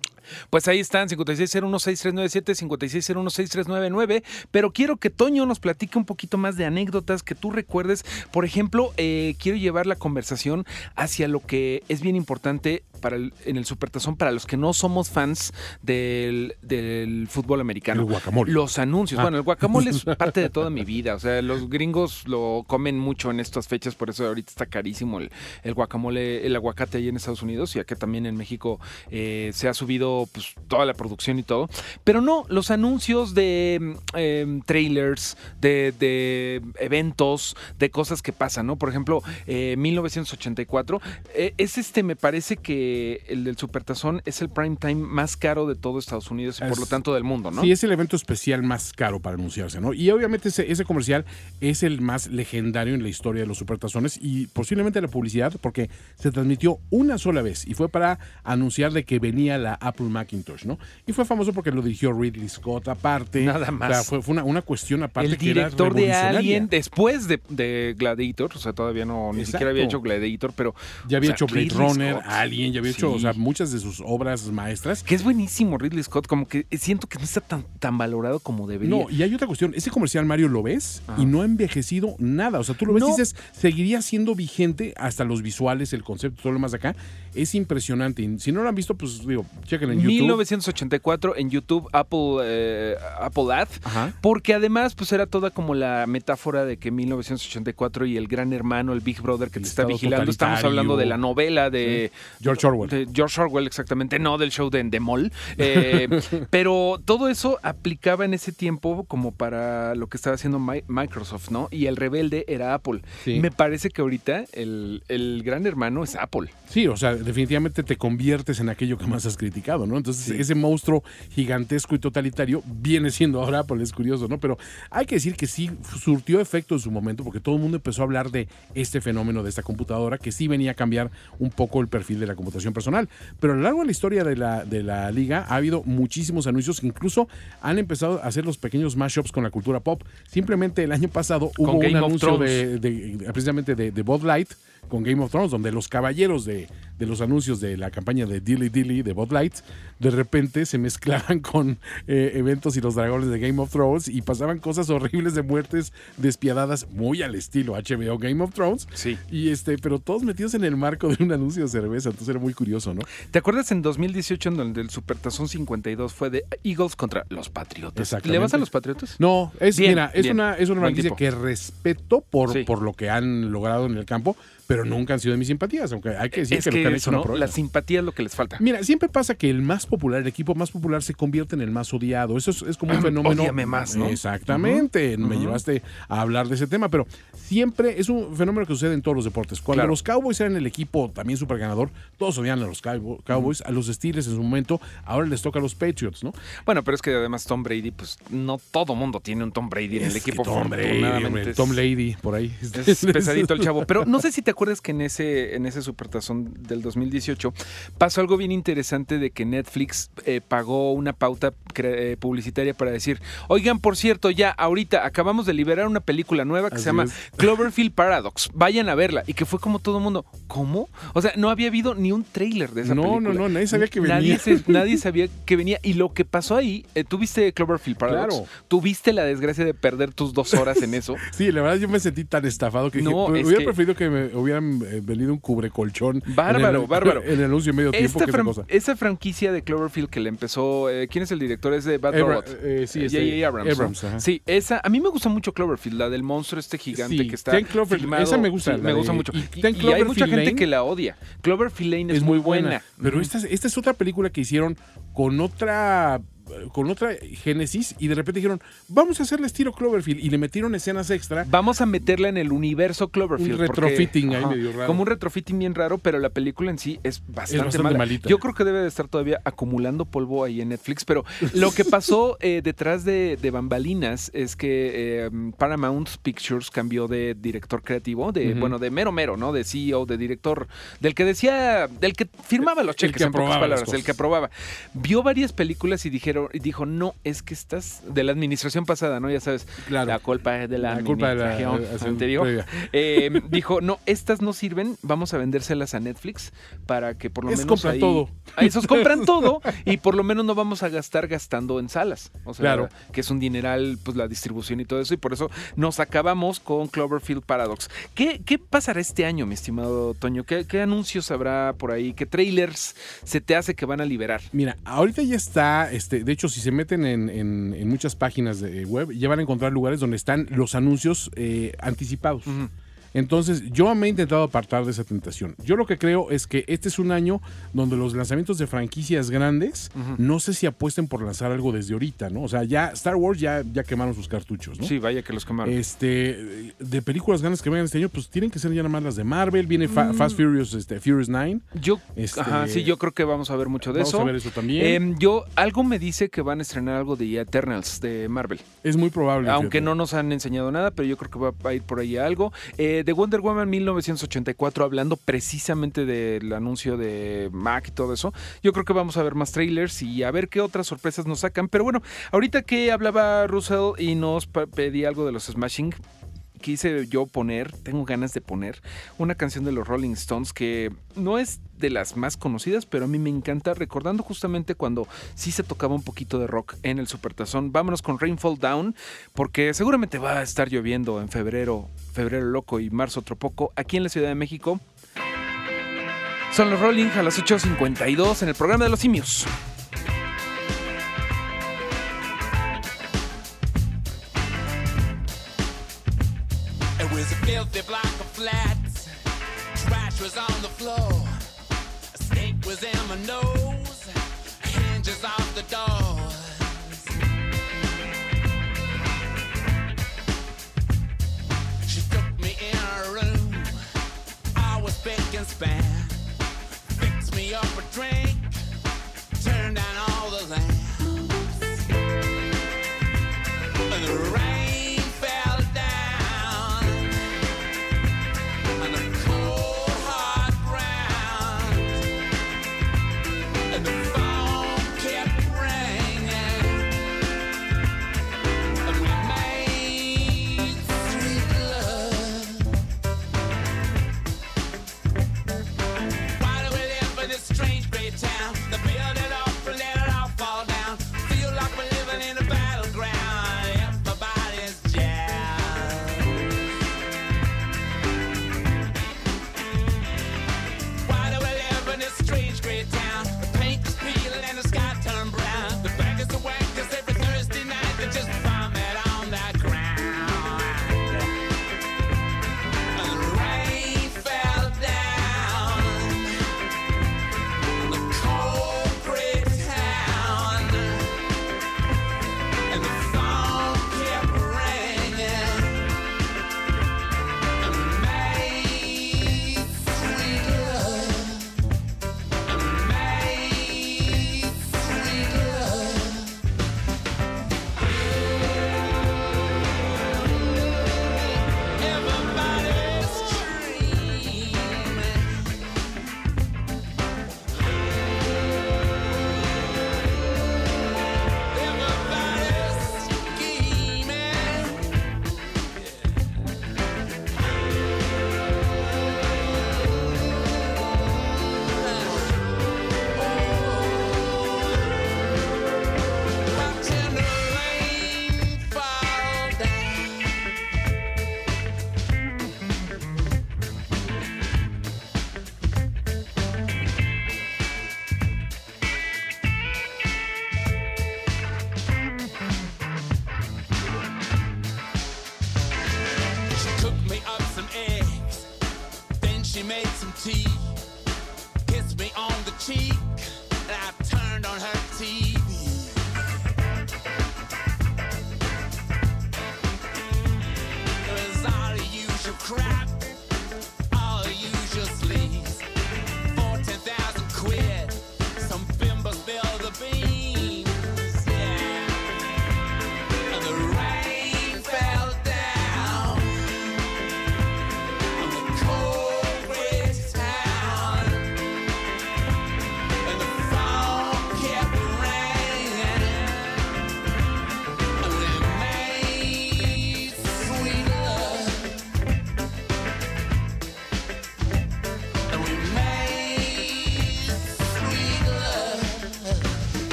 Pues ahí están, 56016397, 56016399, pero quiero que Toño nos platique un poquito más de anécdotas que tú recuerdes. Por ejemplo, eh, quiero llevar la conversación hacia lo que es bien importante para el- en el Supertazón para los que no somos fans del, del fútbol americano. El guacamole. Los anuncios. Ah. Bueno, el guacamole es parte de toda mi vida. O sea, los gringos lo comen mucho en estas fechas, por eso ahorita está carísimo el, el guacamole, el aguacate ahí en Estados Unidos y acá también en México eh, se ha subido pues, toda la producción y todo. Pero no, los anuncios de em, trailers, de, de eventos, de cosas que pasan, ¿no? Por ejemplo, eh, 1984, eh, es este, me parece que el del Supertazón es el prime time más caro de todo Estados Unidos y por lo tanto del mundo, ¿no? Sí, es el evento especial más caro para anunciarse, ¿no? Y obviamente ese, ese comercial es el más legendario en la historia de los supertazones y posiblemente la publicidad porque se transmitió una sola vez y fue para anunciar de que venía la Apple Macintosh, ¿no? Y fue famoso porque lo dirigió Ridley Scott aparte. Nada más. O sea, fue, fue una, una cuestión aparte el que era director de. Alien después de, de Gladiator, o sea, todavía no, ni Exacto. siquiera había hecho Gladiator, pero Ya había o sea, hecho Blade Ridley Runner, Scott. Alien, ya había hecho, o sea, muchas de sus obras maestras. que es buenísimo Ridley Scott, como que siento que no está tan, tan valorado como debería. No, y hay otra cuestión. Ese comercial, Mario, lo ves Ajá. y no ha envejecido nada. O sea, tú lo ves No. y dices, seguiría siendo vigente hasta los visuales, el concepto, todo lo más de acá. Es impresionante. Si no lo han visto, pues digo, chequen en YouTube. 1984 en YouTube, Apple, eh, Apple Ad, Ajá. porque además pues era toda como la metáfora de que 1984 y el gran hermano, el Big Brother que El te está vigilando, estamos hablando de la novela de George Orwell. de George Orwell, exactamente, no del show de Endemol. Eh, pero todo eso aplicaba en ese tiempo como para lo que estaba haciendo Mi- Microsoft, ¿no? Y el rebelde era Apple. Sí. Me parece que ahorita el, el gran hermano es Apple. Sí, o sea, definitivamente te conviertes en aquello que más has criticado, ¿no? Entonces, ese monstruo gigantesco y totalitario viene siendo ahora Apple, es curioso, ¿no? Pero hay que decir que sí surtió efecto en su momento, porque todo el mundo empezó a hablar de este fenómeno de esta computadora, que sí venía a cambiar un poco el perfil de la computación personal. Pero a lo largo de la historia de la, de la liga ha habido muchísimos anuncios, que incluso han empezado a hacer los pequeños mashups con la cultura pop. Simplemente el año pasado hubo un anuncio de, de- precisamente de, de Bud Light con Game of Thrones, donde los caballeros de, de los anuncios de la campaña de Dilly Dilly de Bud Light, de repente se mezclaban con eh, eventos y los dragones de Game of Thrones y pasaban cosas horribles de muertes despiadadas, muy al estilo HBO Game of Thrones. Sí. Y este, pero todos metidos en el marco de un anuncio de cerveza, entonces era muy curioso, ¿no? ¿Te acuerdas en 2018 en donde el Supertazón 52 fue de Eagles contra los Patriotas? ¿Le vas a los Patriotas? No, es, Bien, mira, es bien. una, es una tipo. que respeto por, Sí. por lo que han logrado en el campo, pero nunca han sido de mis simpatías, aunque hay que decir es que, que, lo que han hecho no. La simpatía es lo que les falta. Mira, siempre pasa que el más popular, el equipo más popular se convierte en el más odiado. Eso es, es como un fenómeno. Ódiame más, ¿no? Exactamente. Me llevaste a hablar de ese tema, pero siempre es un fenómeno que sucede en todos los deportes. Cuando Claro. los Cowboys eran el equipo también súper ganador, todos odian a los Cow- Cowboys, a los Steelers en su momento, ahora les toca a los Patriots, ¿no? Bueno, pero es que además Tom Brady, pues no todo mundo tiene un Tom Brady en el Es equipo. Tom Brady, Tom Lady, por ahí. Es pesadito el chavo. Pero no sé si te acuerdas que en ese, en ese supertazón del 2018 pasó algo bien interesante de que Netflix eh, pagó una pauta eh, publicitaria para decir, oigan, por cierto, ya ahorita acabamos de liberar una película nueva que Así se llama es. Cloverfield Paradox. Vayan a verla. Y que fue como todo el mundo, ¿cómo? O sea, no había habido ni un tráiler de esa No, película. no, no, nadie sabía que Nadie, venía. se- nadie sabía que venía. Y lo que pasó ahí, eh, ¿tuviste Cloverfield Paradox? Claro. ¿Tuviste la desgracia de perder tus dos horas en eso? Sí, la verdad yo me sentí tan estafado que No, "Pues, es hubiera que- preferido que me hubieran eh, venido un cubrecolchón. Bárbaro, en el, bárbaro. En el anuncio medio tiempo Esta que esa fran- cosa. esa franquicia de Cloverfield que le empezó, eh, ¿quién es el director? Es de Bad Abra- Robot. eh, sí, J.J. Abrams. Abrams, ajá. Sí, esa, a mí me gusta mucho Cloverfield, la del monstruo este gigante Sí, que está Ten Cloverfield, filmado. esa me gusta, Sí, me gusta de- mucho. y Y, Ten y hay mucha gente Lane que la odia. Cloverfield Lane es, es muy buena. Pero esta, es- esta es otra película que hicieron con otra con otra génesis y de repente dijeron, vamos a hacerle estilo Cloverfield y le metieron escenas extra. Vamos a meterla en el universo Cloverfield. Un porque- retrofitting ahí ajá, medio raro. Como un retrofitting bien raro, pero la película en sí es bastante, bastante mala. malita. Yo creo que debe de estar todavía acumulando polvo ahí en Netflix, pero lo que pasó eh, detrás de, de bambalinas es que eh, Paramount Pictures cambió de director creativo, de bueno, de mero mero, ¿no? De CEO, de director, del que decía, del que firmaba los El cheques que en pocas palabras, el que aprobaba. Vio varias películas y dijeron, dijo, no, es que estás de la administración pasada, ¿no? Ya sabes, Claro. la culpa es de la, La culpa de la- administración anterior. Eh, dijo, no, estas no sirven, vamos a vendérselas a Netflix para que por lo Esos menos compran ahí- todo. a esos compran todo y por lo menos no vamos a gastar gastando en salas. O sea, Claro. que es un dineral, pues la distribución y todo eso y por eso nos acabamos con Cloverfield Paradox. ¿Qué, qué pasará este año, mi estimado Toño? ¿Qué, qué anuncios habrá por ahí? ¿Qué trailers se te hace que van a liberar? Mira, ahorita ya está, este, de hecho, si se meten en, en- en muchas páginas de web, ya van a encontrar lugares donde están los anuncios eh, anticipados. Entonces, yo me he intentado apartar de esa tentación. Yo lo que creo es que este es un año donde los lanzamientos de franquicias grandes, no sé si apuesten por lanzar algo desde ahorita, ¿no? O sea, ya Star Wars ya, ya quemaron sus cartuchos, ¿no? Sí, vaya que los quemaron. Este, de películas grandes que vengan este año, pues tienen que ser ya nada más las de Marvel. Viene Fa- Fast Furious, este, Furious 9. Yo, Este, ajá, sí, yo creo que vamos a ver mucho de Vamos eso. a ver eso también. Em, yo, algo me dice que van a estrenar algo de Eternals de Marvel. es muy probable. Aunque no nos han enseñado nada, pero yo creo que va va a ir por ahí algo. Eh, de Wonder Woman 1984, hablando precisamente del anuncio de Mac y todo eso, yo creo que vamos a ver más trailers y a ver qué otras sorpresas nos sacan. Pero bueno, ahorita que hablaba Russell y nos pedía algo de los Smashing, quise yo poner, tengo ganas de poner, una canción de los Rolling Stones que no es de las más conocidas, pero a mí me encanta, recordando justamente cuando sí se tocaba un poquito de rock en el Supertazón. Vámonos con Rainfall Down, porque seguramente va a estar lloviendo en febrero, febrero loco y marzo otro poco, aquí en la Ciudad de México. Son los Rolling a las 8.52 en el programa de los simios. Was a filthy block of flats. Trash was on the floor. A snake was in my nose. Hinges off the doors. and the fire.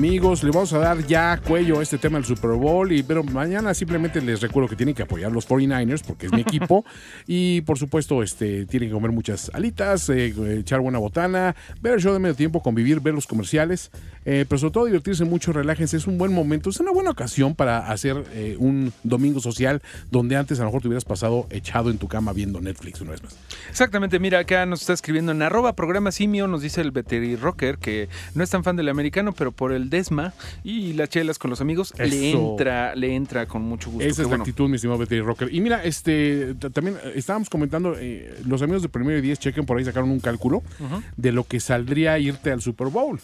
Amigos, le vamos a dar ya cuello a este tema del Super Bowl, y, pero mañana simplemente les recuerdo que tienen que apoyar los 49ers porque es mi equipo y por supuesto este, tienen que comer muchas alitas, eh, echar buena botana, ver el show de medio tiempo, convivir, ver los comerciales, eh, pero sobre todo divertirse mucho, relájense, es un buen momento, es una buena ocasión para hacer eh, un domingo social donde antes a lo mejor te hubieras pasado echado en tu cama viendo Netflix una vez más. Exactamente, mira, acá nos está escribiendo en arroba programa simio, nos dice el veteri rocker que no es tan fan del americano, pero por el desma y las chelas con los amigos le entra, le entra con mucho gusto. Esa Qué es la actitud, mi estimado Betty Rocker. Y mira, este también eh, estábamos comentando, eh, los amigos de Primero y Diez, chequen por ahí, sacaron un cálculo de lo que saldría irte al Super Bowl.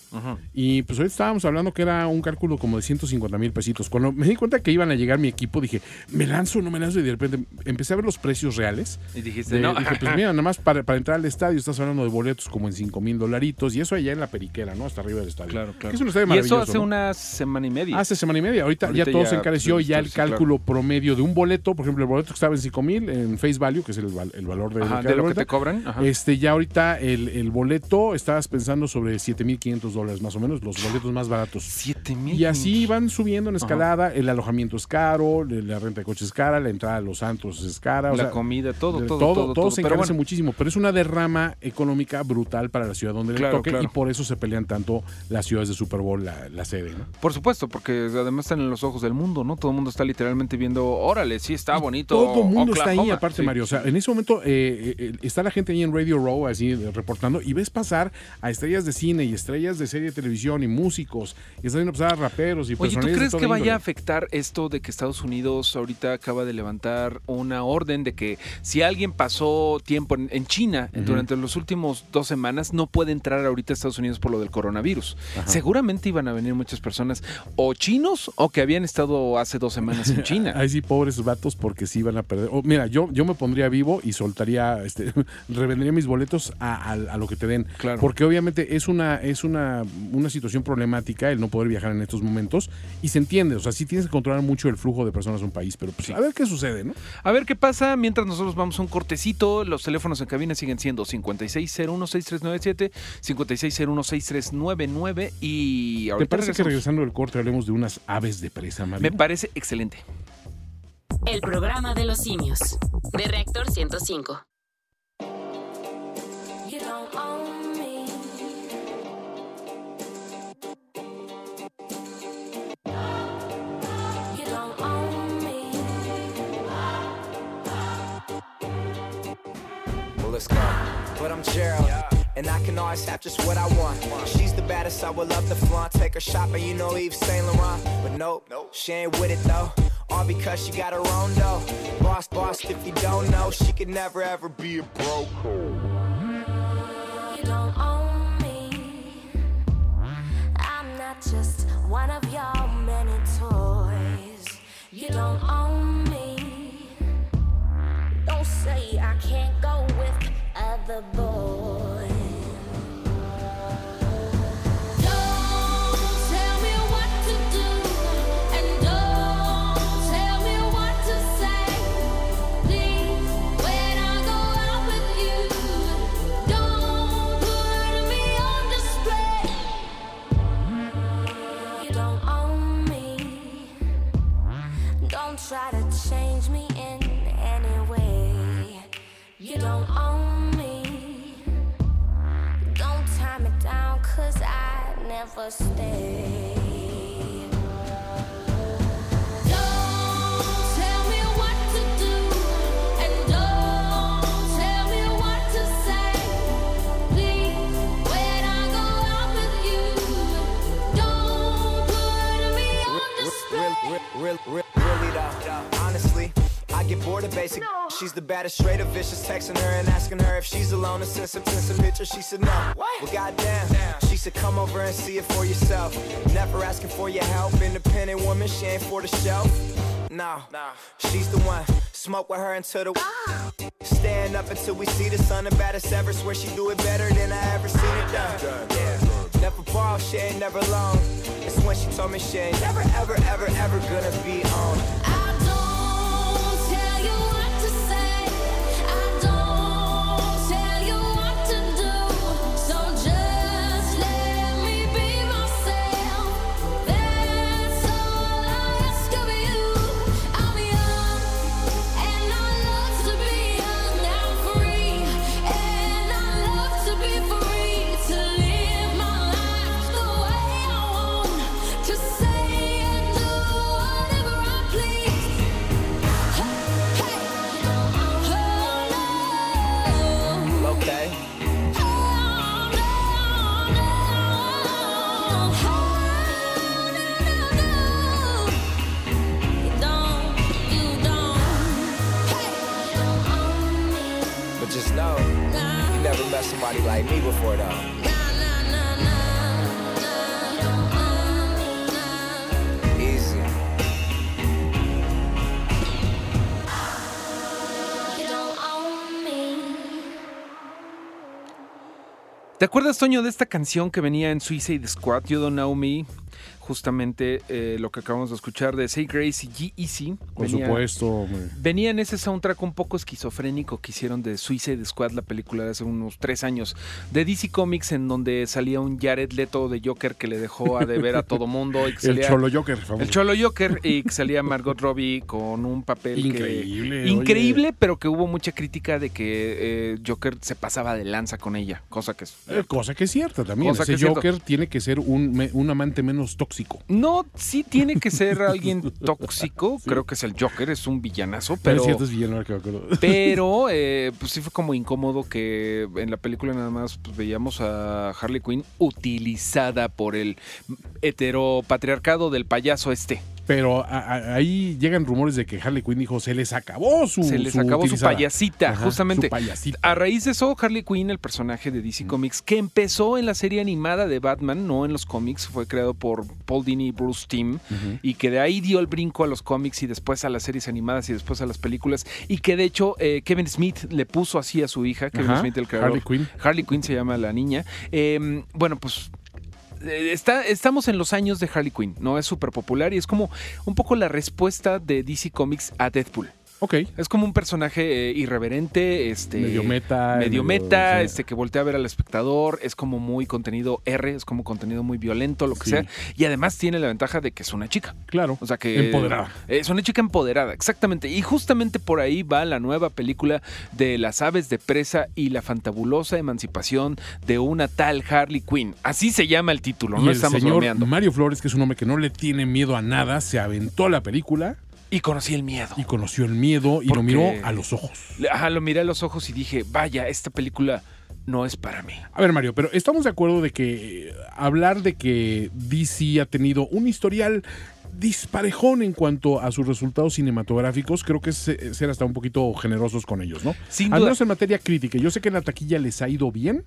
Y pues hoy estábamos hablando que era un cálculo como de 150 mil pesitos. Cuando me di cuenta que iban a llegar mi equipo, dije, ¿me lanzo o no me lanzo? Y de repente empecé a ver los precios reales. Y dijiste, De- no. Dije, pues mira, nada más para, para entrar al estadio estás hablando de boletos como en 5 mil dolaritos. Y eso allá en la periquera, ¿no? Hasta arriba del estadio. Claro, claro. Es un estadio y eso hace ¿no? una semana y media. Hace semana y media. Ahorita, Ahorita ya todo ya se encareció y ya el sí, claro. cálculo promedio de un boleto, por ejemplo, el boleto que estaba en 5 mil en face value, que es el, el valor de, Ajá, de lo que te cobran. Ajá. Este, ya ahorita el, el boleto estabas pensando sobre 7.500 dólares más o menos, los boletos más baratos. Siete mil. Y así van subiendo en escalada, el alojamiento es caro, la renta de coches es cara, la entrada a los antros es cara. o la sea, comida, todo, todo, todo, todo. todo se encarece bueno, muchísimo, pero es una derrama económica brutal para la ciudad donde Claro, le toque claro. y por eso se pelean tanto las ciudades de Super Bowl, la, la sede, ¿no? Por supuesto, porque además están en los ojos del mundo, ¿no? Todo el mundo está literalmente viendo, órale, sí está bonito. Todo el mundo está ahí, Oklahoma". aparte, Sí, Mario. O sea, en ese momento eh, eh, está la gente ahí en Radio Row, así eh, reportando, y ves pasar a estrellas de cine y estrellas de serie de televisión y músicos, y están viendo pasar a raperos y Oye, ¿tú crees que vaya a afectar esto de que Estados Unidos ahorita acaba de levantar una orden de que si alguien pasó tiempo en, en China durante los últimos dos semanas no puede entrar ahorita a Estados Unidos por lo del coronavirus? Seguramente iban a venir muchas personas o chinos o que habían estado hace dos semanas en China. Ahí sí, pobres vatos, porque sí van a perder. Oh, mira, yo, yo me pondría vivo y soltaría, este, revendería mis boletos a, a- a lo que te den. Claro. Porque obviamente es una, es una, una situación problemática el no poder viajar en estos momentos. Y se entiende, o sea, sí tienes que controlar mucho el flujo de personas a un país, pero pues a ver qué sucede, ¿no? A ver qué pasa mientras nosotros vamos a un cortecito. Los teléfonos en cabina siguen siendo 56016397, 56016399 y ¿Te ahorita parece que regresando del corte hablemos de unas aves de presa, Mario? Me parece excelente. El programa de los simios. De Reactor 105. You don't own me. You don't own me. Well, let's go. But I'm Gerald, and I can always have just what I want. She's the baddest, I would love to flaunt. Take her shopping, you know Eve Saint Laurent. But nope, nope, she ain't with it though. All because she got her own dough. Boss, boss, if you don't know, she could never ever be a broke. You don't own me. I'm not just one of your many toys. You don't own me. Don't say I can't go with other boys. On display. Real, real, real, really though. Honestly, I get bored of basic. She's the baddest, straight up vicious. Texting her and asking her if she's alone and send some, send some pictures. She said no. Well, goddamn. She said come over and see it for yourself. Never asking for your help. Independent woman, she ain't for the shelf. No, no. she's the one. Smoke with her until the. Ah. Stand up until we see the sun. The baddest ever. Swear she do it better than I ever seen it done. Yeah. Never borrow, she ain't never alone. It's when she told me she ain't never, ever, ever, ever gonna be on. Like me before though. ¿Te acuerdas, Toño, de esta canción que venía en Suicide Squad, You Don't Know Me? Justamente eh, lo que acabamos de escuchar de Say Grace y G-Eazy. Por Venía- supuesto. Venía en ese soundtrack un poco esquizofrénico que hicieron de Suicide Squad, la película de hace unos tres años, de DC Comics, en donde salía un Jared Leto de Joker que le dejó a deber a todo mundo. Y que El Cholo Joker, famoso. El Cholo Joker y que salía Margot Robbie con un papel que- Increíble, increíble, pero que hubo mucha crítica de que eh, Joker se pasaba de lanza con ella, cosa que es Eh, Cosa que es cierta también. Que Ese cierto. Joker tiene que ser un, un amante menos tóxico. No, sí tiene que ser alguien tóxico. Creo que es el Joker, es un villanazo, Pero es villano, que me acuerdo. Pero, eh, pues sí fue como incómodo que en la película nada más pues, veíamos a Harley Quinn utilizada por el heteropatriarcado del payaso este. Pero a- a- ahí llegan rumores de que Harley Quinn dijo se les acabó su Se les su acabó su utilizada". payasita, Ajá, justamente. Su payasita. A raíz de eso, Harley Quinn, el personaje de DC Comics, que empezó en la serie animada de Batman, no en los cómics, fue creado por Paul Dini y Bruce Timm, y que de ahí dio el brinco a los cómics y después a las series animadas y después a las películas, y que de hecho eh, Kevin Smith le puso así a su hija, Kevin Ajá, Smith, el creador. Harley Quinn. Harley Quinn se llama la niña. Eh, bueno, pues Está, estamos en los años de Harley Quinn, ¿no? Es súper popular y es como un poco la respuesta de DC Comics a Deadpool. Ok. Es como un personaje eh, irreverente, este, Medio meta, medio medio- meta, sí. este que voltea a ver al espectador, es como muy contenido R, es como contenido muy violento, lo que Sí. sea, y además tiene la ventaja de que es una chica. Claro. O sea que Empoderada. Es una chica empoderada, exactamente. Y justamente por ahí va la nueva película de las aves de presa y la fantabulosa emancipación de una tal Harley Quinn. Así se llama el título, y no el estamos señor bromeando. Mario Flores, que es un hombre que no le tiene miedo a nada, se aventó la película Y conocí el miedo. y conoció el miedo y lo miró a los ojos. Ajá, lo miré a los ojos y dije, vaya, esta película no es para mí. A ver, Mario, pero estamos de acuerdo de que eh, hablar de que DC ha tenido un historial disparejón en cuanto a sus resultados cinematográficos, creo que es eh, ser hasta un poquito generosos con ellos, ¿no? Sin Al duda. menos en materia crítica. Yo sé que en la taquilla les ha ido bien,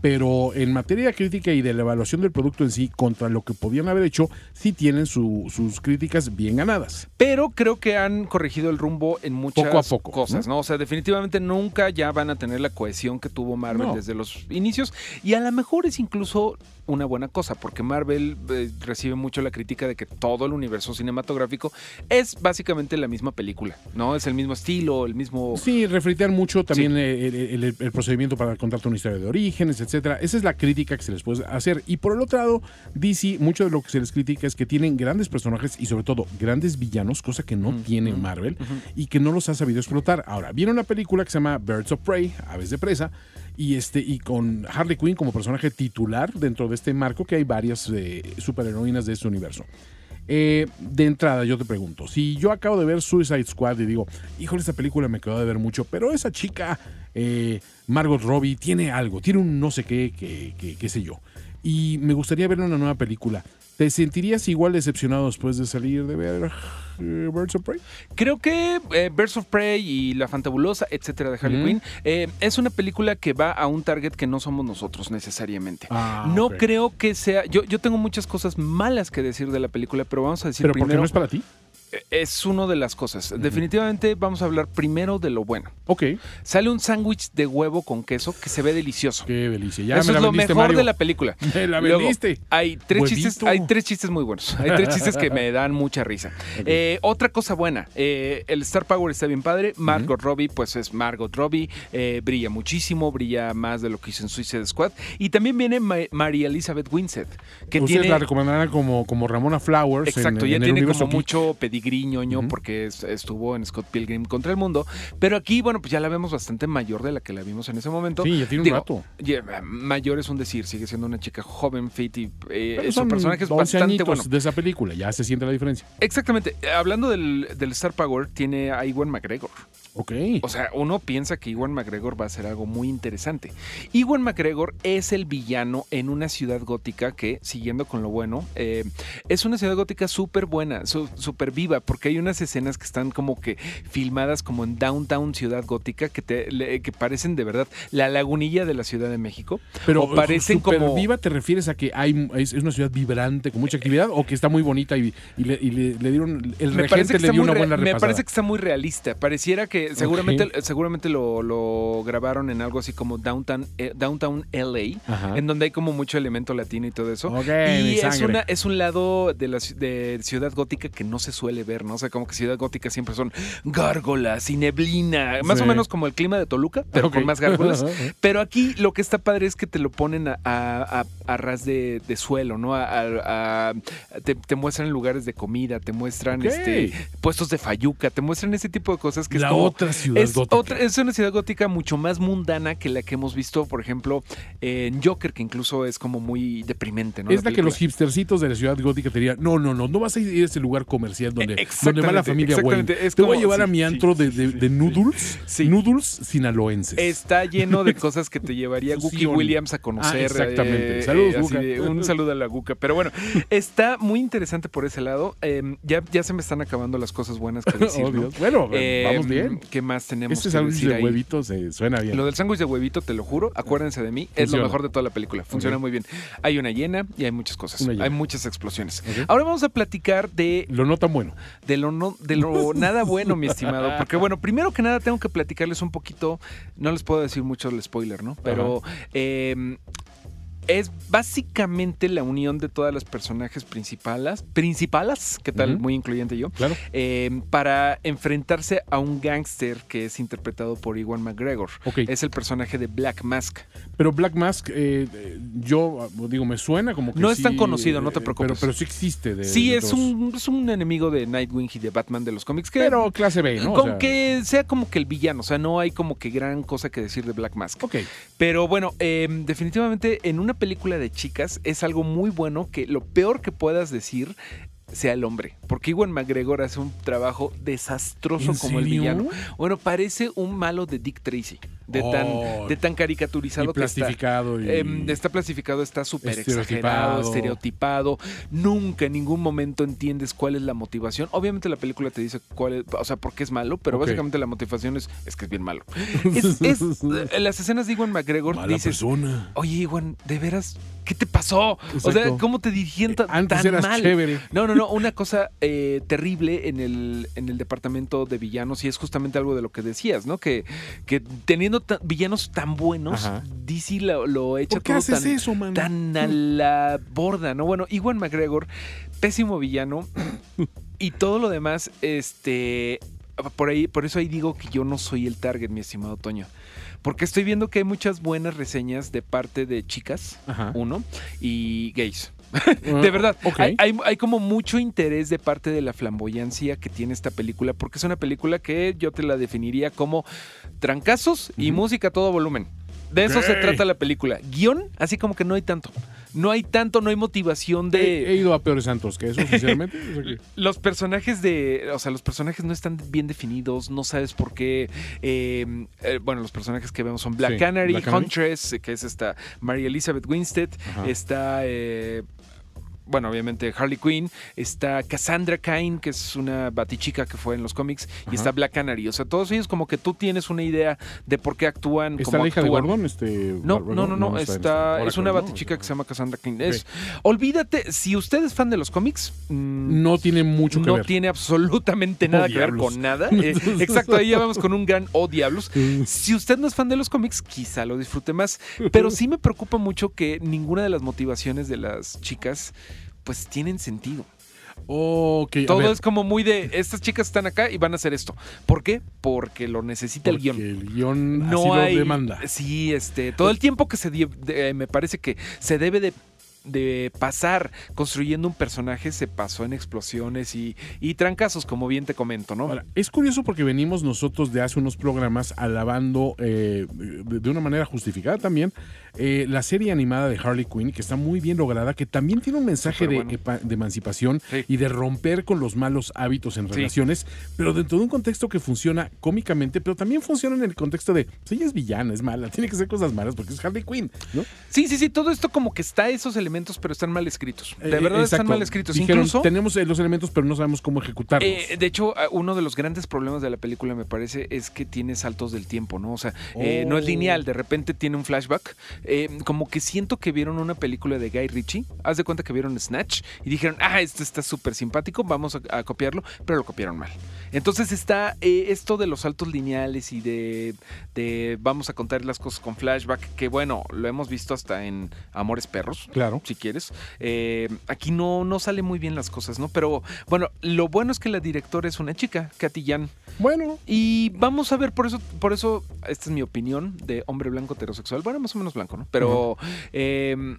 pero en materia crítica y de la evaluación del producto en sí contra lo que podían haber hecho, sí tienen su- sus críticas bien ganadas. Pero creo que han corregido el rumbo en muchas Poco a poco, cosas, ¿no? ¿no? O sea, definitivamente nunca ya van a tener la cohesión que tuvo Marvel No. desde los inicios. Y a lo mejor es incluso una buena cosa, porque Marvel eh, recibe mucho la crítica de que todo el universo cinematográfico es básicamente la misma película, ¿no? Es el mismo estilo, el mismo... Sí, refritean mucho también eh, el, el- el procedimiento para contarte una historia de orígenes, etcétera. Esa es la crítica que se les puede hacer. Y por el otro lado, DC, mucho de lo que se les critica es que tienen grandes personajes y sobre todo grandes villanos, cosa que no tiene Marvel y que no los ha sabido explotar. Ahora, viene una película que se llama Birds of Prey, Aves de Presa, y este y con Harley Quinn como personaje titular dentro de este marco que hay varias eh, superheroínas de este universo. Eh, de entrada, yo te pregunto, si yo acabo de ver Suicide Squad y digo, híjole, esta película me quedó de ver mucho, pero esa chica, eh, Margot Robbie, tiene algo, tiene un no sé qué, que, que- qué sé yo, y me gustaría ver una nueva película. ¿Te sentirías igual decepcionado después de salir de ver eh, Birds of Prey? Creo que eh, Birds of Prey y La Fantabulosa, etcétera, de Harley Ujú. Quinn, eh, es una película que va a un target que no somos nosotros necesariamente. Ah, no creo que sea. Yo, yo tengo muchas cosas malas que decir de la película, pero vamos a decir Pero primero. no es para ti. Es una de las cosas. Definitivamente vamos a hablar primero de lo bueno. Ok, Sale un sándwich de huevo con queso que se ve delicioso. qué delicia. Ya Eso me es lo mejor Mario. de la película. Me la Luego, vendiste. hay tres Huevito. chistes, hay tres chistes muy buenos. Hay tres chistes que me dan mucha risa. Eh, otra cosa buena, eh, el Star Power está bien padre. Margot Robbie, pues es Margot Robbie, eh, brilla muchísimo, brilla más de lo que hizo en Suicide Squad. Y también viene Ma- María Elizabeth Winstead, que Ustedes tiene la recomendarán como, como Ramona Flowers. Exacto, en ya el tiene como geek. Mucho pedigrí ñoño porque es- estuvo en Scott Pilgrim contra el mundo. Pero aquí, bueno, pues ya la vemos bastante mayor de la que la vimos en ese momento. Sí, ya tiene un Digo, rato. ya, mayor es un decir, sigue siendo una chica joven, fit y eh, su son personaje es 11 bastante bueno. de esa película, ya se siente la diferencia. Exactamente. Eh, Hablando del, del Star Power, tiene a Iwan McGregor. Ok. O sea, uno piensa que Iwan McGregor va a ser algo muy interesante. Iwan McGregor es el villano en una ciudad gótica que, siguiendo con lo bueno, eh, es una ciudad gótica súper buena, su- súper viva, porque hay unas escenas que están como que filmadas como en downtown ciudad gótica que, te, le- que parecen de verdad la lagunilla de la Ciudad de México. Pero o parecen super como... viva, ¿te refieres a que hay es, una ciudad vibrante con mucha actividad o que está muy bonita y, y le, y le- le dieron el me regente le dio una re- buena me parece que está muy realista. Pareciera que seguramente, seguramente lo, lo grabaron en algo así como Downtown, eh, Downtown LA, Ajá. en donde hay como mucho elemento latino y todo eso. Y es, una, es un lado de la de ciudad gótica que no se suele ver, ¿no? O sea, como que ciudad gótica siempre son gárgolas y neblina, más Sí. o menos como el clima de Toluca, pero con más gárgolas. Pero aquí lo que está padre es que te lo ponen a, a- a- a ras de, de suelo, ¿no? Te, te muestran lugares de comida, te muestran este, puestos de fayuca, te muestran ese tipo de cosas que La es como... otra ciudad es, gótica. otra- es una ciudad gótica mucho más mundana que la que hemos visto, por ejemplo, en Joker, que incluso es como muy deprimente, ¿no? es la que los hipstercitos de la ciudad gótica te dirían, no, no, no, no vas a ir a ese lugar comercial donde, Eh, donde va la familia Wayne. Te voy a llevar a mi sí, antro de, de- de noodles, noodles sinaloenses. Está lleno de cosas que te llevaría Fusión. Williams a conocer. Ah, exactamente. eh, Saludos, de- un saludo a la Guca. Pero bueno, está muy interesante por ese lado. Eh, ya, ya se me están acabando las cosas buenas que decir. Oh, ¿no? Dios. Bueno, Eh, vamos bien. ¿Qué más tenemos Este que sándwich decir de ahí? huevitos eh, suena bien. Lo del sándwich de huevito, te lo juro, acuérdense de mí, es lo mejor de toda la película. Funciona muy bien. Hay una llena y hay muchas cosas. Hay muchas explosiones. Ahora vamos a platicar de Lo no tan bueno. de lo, no, de lo nada bueno, mi estimado. Porque, bueno, primero que nada tengo que platicarles un poquito. No les puedo decir mucho el spoiler, ¿no? Pero eh, es básicamente la unión de todas las personajes principales. Principales, ¿qué tal? Muy incluyente yo. Claro. eh, para enfrentarse a un gángster que es interpretado por Iwan McGregor. Ok. Es el personaje de Black Mask. Pero Black Mask, eh, eh, yo ah, digo, me suena como que No es tan conocido, no te preocupes. Pero, pero sí existe. De, Sí, de es un, es un enemigo de Nightwing y de Batman de los cómics. Que Pero clase B, ¿no? O Con sea, que sea como que el villano, o sea, no hay como que gran cosa que decir de Black Mask. Ok. Pero bueno, eh, definitivamente en una película de chicas es algo muy bueno que lo peor que puedas decir sea el hombre. Porque Iwan McGregor hace un trabajo desastroso ¿En como el villano. Bueno, parece un malo de Dick Tracy. De, Oh. tan, de tan caricaturizado Y que está. plastificado y- Em, está plastificado, está súper exagerado, estereotipado. Nunca en ningún momento entiendes cuál es la motivación. Obviamente la película te dice cuál es, o sea, por qué es malo, pero básicamente la motivación es, es que es bien malo. Es, es- en las escenas de Iwan McGregor Mala dices, persona. oye Iwan, ¿de veras? ¿Qué te pasó? O sea. ¿cómo te dirigían tan, Antes tan eras mal? chévere. No, no, no, una cosa eh, terrible en el, en el departamento de villanos y es justamente algo de lo que decías, ¿no? Que, que teniendo villanos tan buenos, Ajá. DC lo, lo echa ¿Por qué todo haces tan, eso, mano? tan a la borda, ¿no? Bueno, Iwan McGregor, pésimo villano y todo lo demás, este, por ahí, por eso ahí digo que yo no soy el target, mi estimado Toño. Porque estoy viendo que hay muchas buenas reseñas de parte de chicas, Ajá. uno, y gays. De verdad, hay, hay- hay como mucho interés de parte de la flamboyancia que tiene esta película, porque es una película que yo te la definiría como trancazos y música a todo volumen. De eso se trata la película. Guión, así como que no hay tanto. No hay tanto, no hay motivación de... he ido a peores santos que eso, sinceramente. O sea que- Los personajes de. O sea, los personajes no están bien definidos, no sabes por qué. eh, eh, bueno, los personajes que vemos son Black Sí, Canary, Black Canary. Huntress, que es esta Mary Elizabeth Winstead, Ajá. está. eh, bueno, obviamente Harley Quinn, está Cassandra Cain, que es una batichica que fue en los cómics, y está Black Canary. O sea, todos ellos como que tú tienes una idea de por qué actúan ¿Está como la hija de. Gordon? Este, No, no, no, no, está es una Oracle, ¿no? batichica que se llama Cassandra Cain. Es, olvídate, si usted es fan de los cómics, mm, No tiene mucho que no ver. tiene absolutamente Oh, nada que ver con nada. Eh, exacto, ahí ya vamos con un gran oh diablos. Si usted no es fan de los cómics, quizá lo disfrute más. Pero sí me preocupa mucho que ninguna de las motivaciones de las chicas pues tienen sentido. Ok, a Todo es como muy de estas chicas están acá y van a hacer esto. ¿Por qué? Porque lo necesita el guion. el guion así No lo hay demanda. Sí, este, todo el tiempo que se de- me parece que se debe de de pasar construyendo un personaje se pasó en explosiones y, y trancazos, como bien te comento, ¿no? Ahora, es curioso porque venimos nosotros de hace unos programas alabando eh, de una manera justificada también eh, la serie animada de Harley Quinn, que está muy bien lograda, que también tiene un mensaje de, Superbueno. epa- de emancipación Sí. y de romper con los malos hábitos en Sí. relaciones, pero dentro de un contexto que funciona cómicamente, pero también funciona en el contexto de, pues ella es villana, es mala, tiene que hacer cosas malas porque es Harley Quinn, ¿no? Sí, sí, sí, todo esto como que está esos elementos, pero están mal escritos. De Eh, verdad están mal escritos. Dijeron, Incluso, tenemos eh, los elementos, pero no sabemos cómo ejecutarlos. eh, de hecho, uno de los grandes problemas de la película, me parece, es que tiene saltos del tiempo, ¿no? O sea, eh, no es Oh. lineal, de repente tiene un flashback. Eh, como que siento que vieron una película de Guy Ritchie, haz de cuenta que vieron Snatch y dijeron, ah, este está súper simpático, vamos a, a copiarlo, pero lo copiaron mal. Entonces está eh, esto de los saltos lineales y de, de vamos a contar las cosas con flashback, que bueno, lo hemos visto hasta en Amores Perros claro. si quieres. Eh, aquí no, no sale muy bien las cosas, ¿no? Pero bueno, lo bueno es que la directora es una chica, Katy Jan. Bueno, Y vamos a ver, por eso, por eso, esta es mi opinión de hombre blanco heterosexual. Bueno, más o menos blanco, ¿no? Pero eh,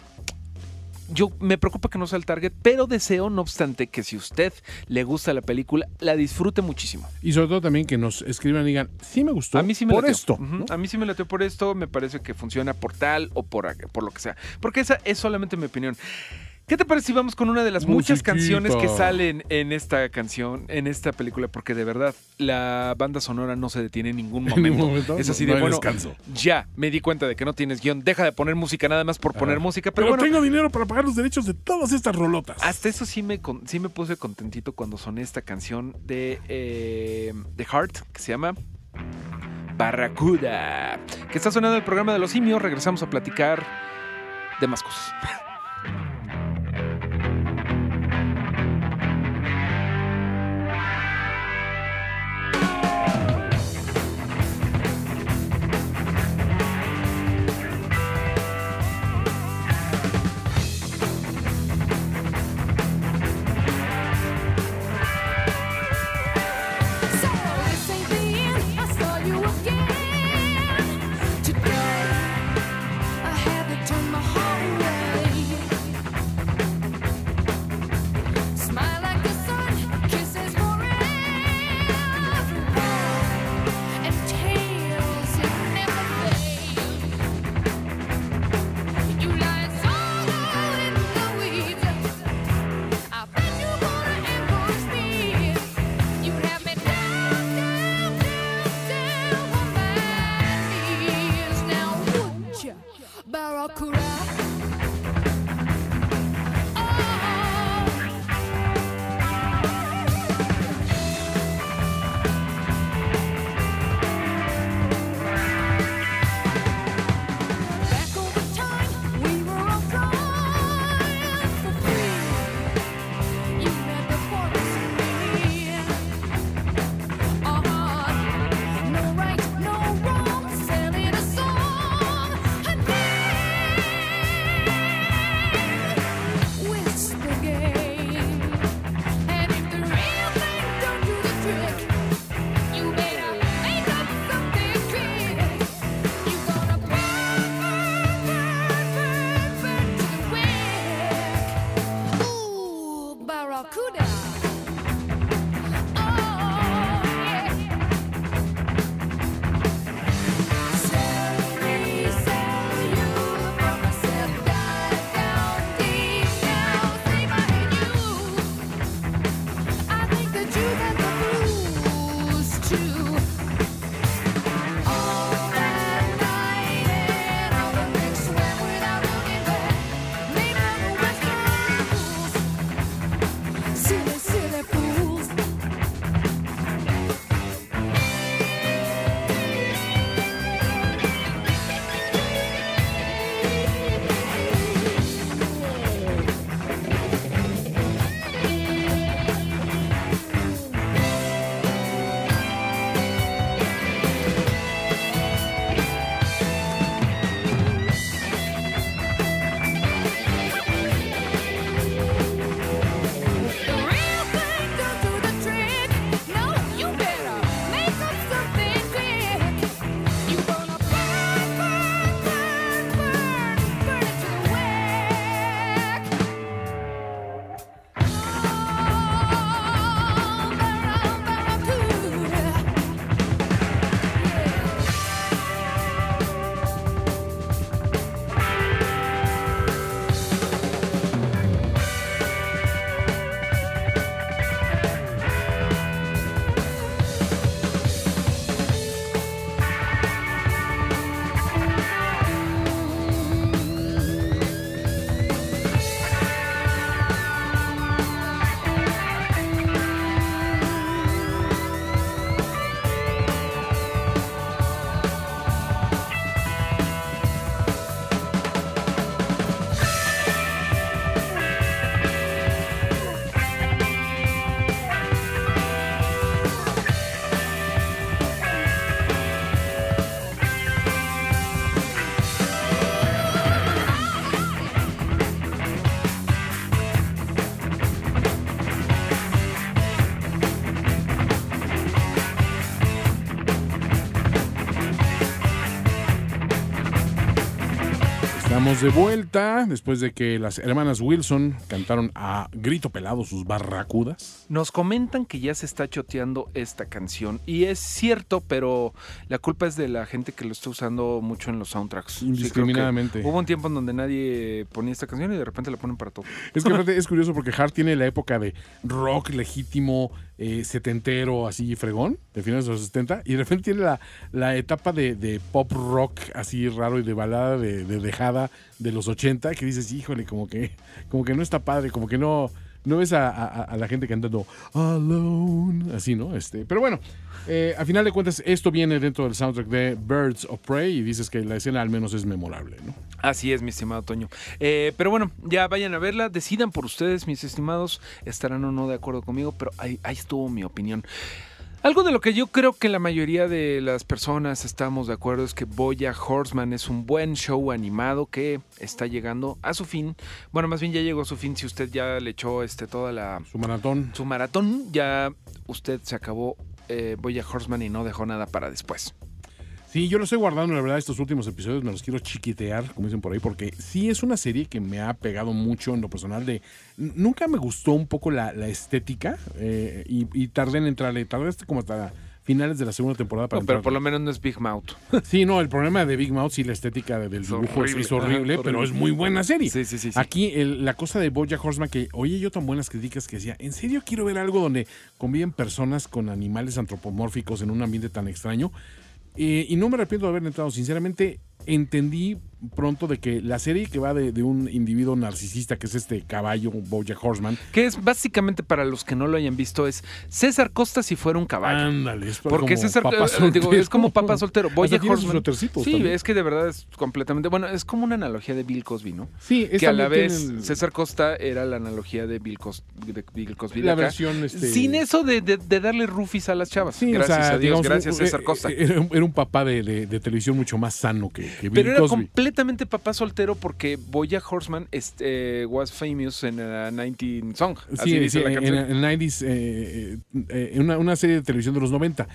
yo me preocupa que no sea el target, pero deseo, no obstante, que si usted le gusta la película, la disfrute muchísimo. y sobre todo también que nos escriban y digan, sí me gustó A mí sí me por lateó. esto. A mí sí me lateó por esto. Me parece que funciona por tal o por, por lo que sea. Porque esa es solamente mi opinión. ¿Qué te parece si vamos con una de las muchas Musiquita. canciones que salen en esta canción, en esta película? Porque de verdad, la banda sonora no se detiene en ningún En momento. ningún momento, es no- así no de hay bueno. descanso. Ya me di cuenta de que no tienes guion. Deja de poner música nada más por poner música. Pero, Pero, bueno, tengo dinero para pagar los derechos de todas estas rolotas. hasta eso sí me, sí me puse contentito cuando soné esta canción de, eh, de Heart, que se llama Barracuda, que está sonando en el programa de los simios. Regresamos a platicar de más cosas. De vuelta después de que las hermanas Wilson cantaron a grito pelado sus barracudas. Nos comentan que ya se está choteando esta canción. Y es cierto, pero la culpa es de la gente que lo está usando mucho en los soundtracks. Sí, Indiscriminadamente. hubo un tiempo en donde nadie ponía esta canción y de repente la ponen para todo. Es que es curioso porque Hart tiene la época de rock legítimo, eh, setentero, así fregón, de finales de los 70, y de repente tiene la, la etapa de, de pop rock así raro y de balada de, de dejada de los 80, que dices, híjole, como que, como que no está padre, como que no, no ves a, la gente cantando Alone, así, ¿no? Este, pero bueno, eh, a final de cuentas, esto viene dentro del soundtrack de Birds of Prey y dices que la escena al menos es memorable, ¿no? Así es, mi estimado Toño. Eh, pero bueno, ya vayan a verla, decidan por ustedes, mis estimados, estarán o no de acuerdo conmigo, pero ahí estuvo mi opinión. Algo de lo que yo creo que la mayoría de las personas estamos de acuerdo es que Boya Horseman es un buen show animado que está llegando a su fin. Bueno, más bien ya llegó a su fin si usted ya le echó este, toda la... Su maratón. Su maratón, ya usted se acabó eh, Boya Horseman y no dejó nada para después. Sí, yo lo estoy guardando, la verdad, estos últimos episodios me los quiero chiquitear, como dicen por ahí, porque sí es una serie que me ha pegado mucho en lo personal de... Nunca me gustó un poco la, la estética eh, y, y tardé en entrarle, tardé hasta como hasta finales de la segunda temporada para No, pero por lo menos no es Big Mouth. Sí, no, el problema de Big Mouth, sí, la estética de- del Es dibujo es, horrible. es horrible, Ajá, pero horrible. es muy buena serie. Sí, sí, sí. sí. Aquí el- la cosa de Bojack Horseman que oye yo tan buenas críticas que decía, ¿en serio quiero ver algo donde conviven personas con animales antropomórficos en un ambiente tan extraño? Eh, y no me arrepiento de haber entrado, sinceramente entendí pronto de que la serie que va de, de un individuo narcisista que es este caballo, Bojack Horseman, Que es básicamente para los que no lo hayan visto es César Costa si fuera un caballo. ándale, es Porque como César papá eh, digo, es como papá soltero. Bojack Horseman. Sí, también. es que de verdad es completamente. Bueno, es como una analogía de Bill Cosby, ¿no? Sí, es que a la vez César Costa era la analogía de Bill, Cos- de Bill Cosby. de la acá. versión este, Sin eso de, de- de darle rufis a las chavas. Sí, o gracias sea, a Dios, digamos, gracias un- César eh, Costa. eh, Era, un- papá de, televisión mucho más sano que, Pero era Cosby. completamente papá soltero porque Bojack Horseman este, was famous en a 19 song. Así Sí, dice sí, la en, canción. en 90s, eh, eh, en una, una serie de televisión de los 90.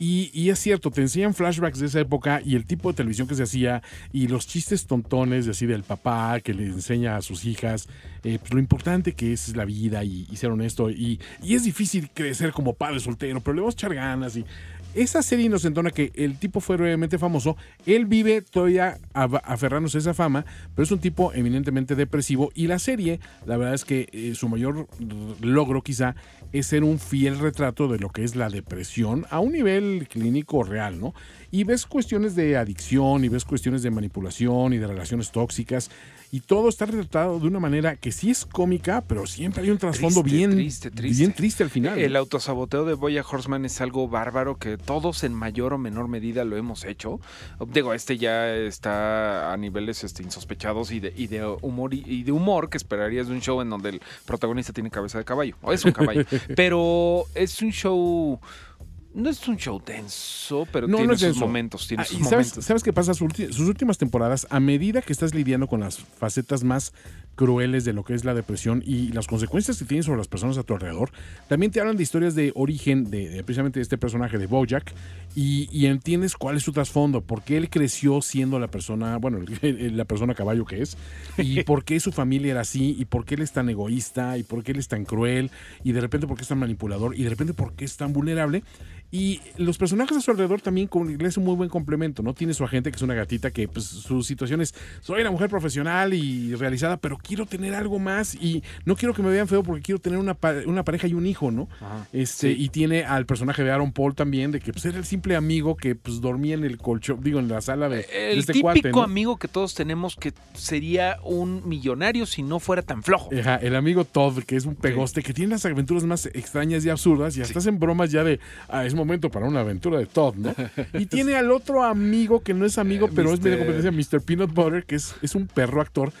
Y, y es cierto, te enseñan flashbacks de esa época y el tipo de televisión que se hacía y los chistes tontones de así del papá que le enseña a sus hijas eh, pues lo importante que es la vida y, y ser honesto. Y, y es difícil crecer como padre soltero, pero le vamos a echar ganas. Y esa serie nos entona que el tipo fue realmente famoso. Él vive todavía aferrándose a esa fama, pero es un tipo eminentemente depresivo. Y la serie, la verdad es que eh, su mayor logro quizá es ser un fiel retrato de lo que es la depresión a un nivel clínico real, ¿no? Y ves cuestiones de adicción y ves cuestiones de manipulación y de relaciones tóxicas. Y todo está retratado de una manera que sí es cómica, pero siempre hay un trasfondo Triste, bien triste, triste. bien triste al final. El autosaboteo de Boya Horseman es algo bárbaro que todos en mayor o menor medida lo hemos hecho. Digo, este ya está a niveles este, insospechados y de, y de humor y, y de humor que esperarías de un show en donde el protagonista tiene cabeza de caballo. O es un caballo. pero es un show. No es un show denso, pero No, tiene no es sus denso. momentos. Tiene Ah, sus y momentos. ¿sabes qué pasa? Sus últimas temporadas, a medida que estás lidiando con las facetas más crueles de lo que es la depresión y las consecuencias que tienes sobre las personas a tu alrededor, también te hablan de historias de origen de, de precisamente este personaje de Bojack y, y entiendes cuál es su trasfondo, por qué él creció siendo la persona, bueno, la persona caballo que es, y por qué su familia era así, y por qué él es tan egoísta, y por qué él es tan cruel, y de repente por qué es tan manipulador, y de repente por qué es tan vulnerable. Y los personajes a su alrededor también con- le hacen un muy buen complemento, ¿no? Tiene su agente, que es una gatita, que pues, su situación es, soy una mujer profesional y realizada, pero quiero tener algo más y no quiero que me vean feo porque quiero tener una, una pareja y un hijo, ¿no? Este, Y tiene al personaje de Aaron Paul también, de que pues, era el simple amigo que pues, dormía en el colchón, digo, en la sala de, de El este típico cuate, ¿no? amigo que todos tenemos que sería un millonario si no fuera tan flojo. Ajá, el amigo Todd, que es un pegoste, que tiene las aventuras más extrañas y absurdas, y hasta hacen bromas ya de, ah, es momento para una aventura de Todd, ¿no? Y tiene al otro amigo que no es amigo, pero es medio competencia, Mr. Peanut Butter, que es, es un perro actor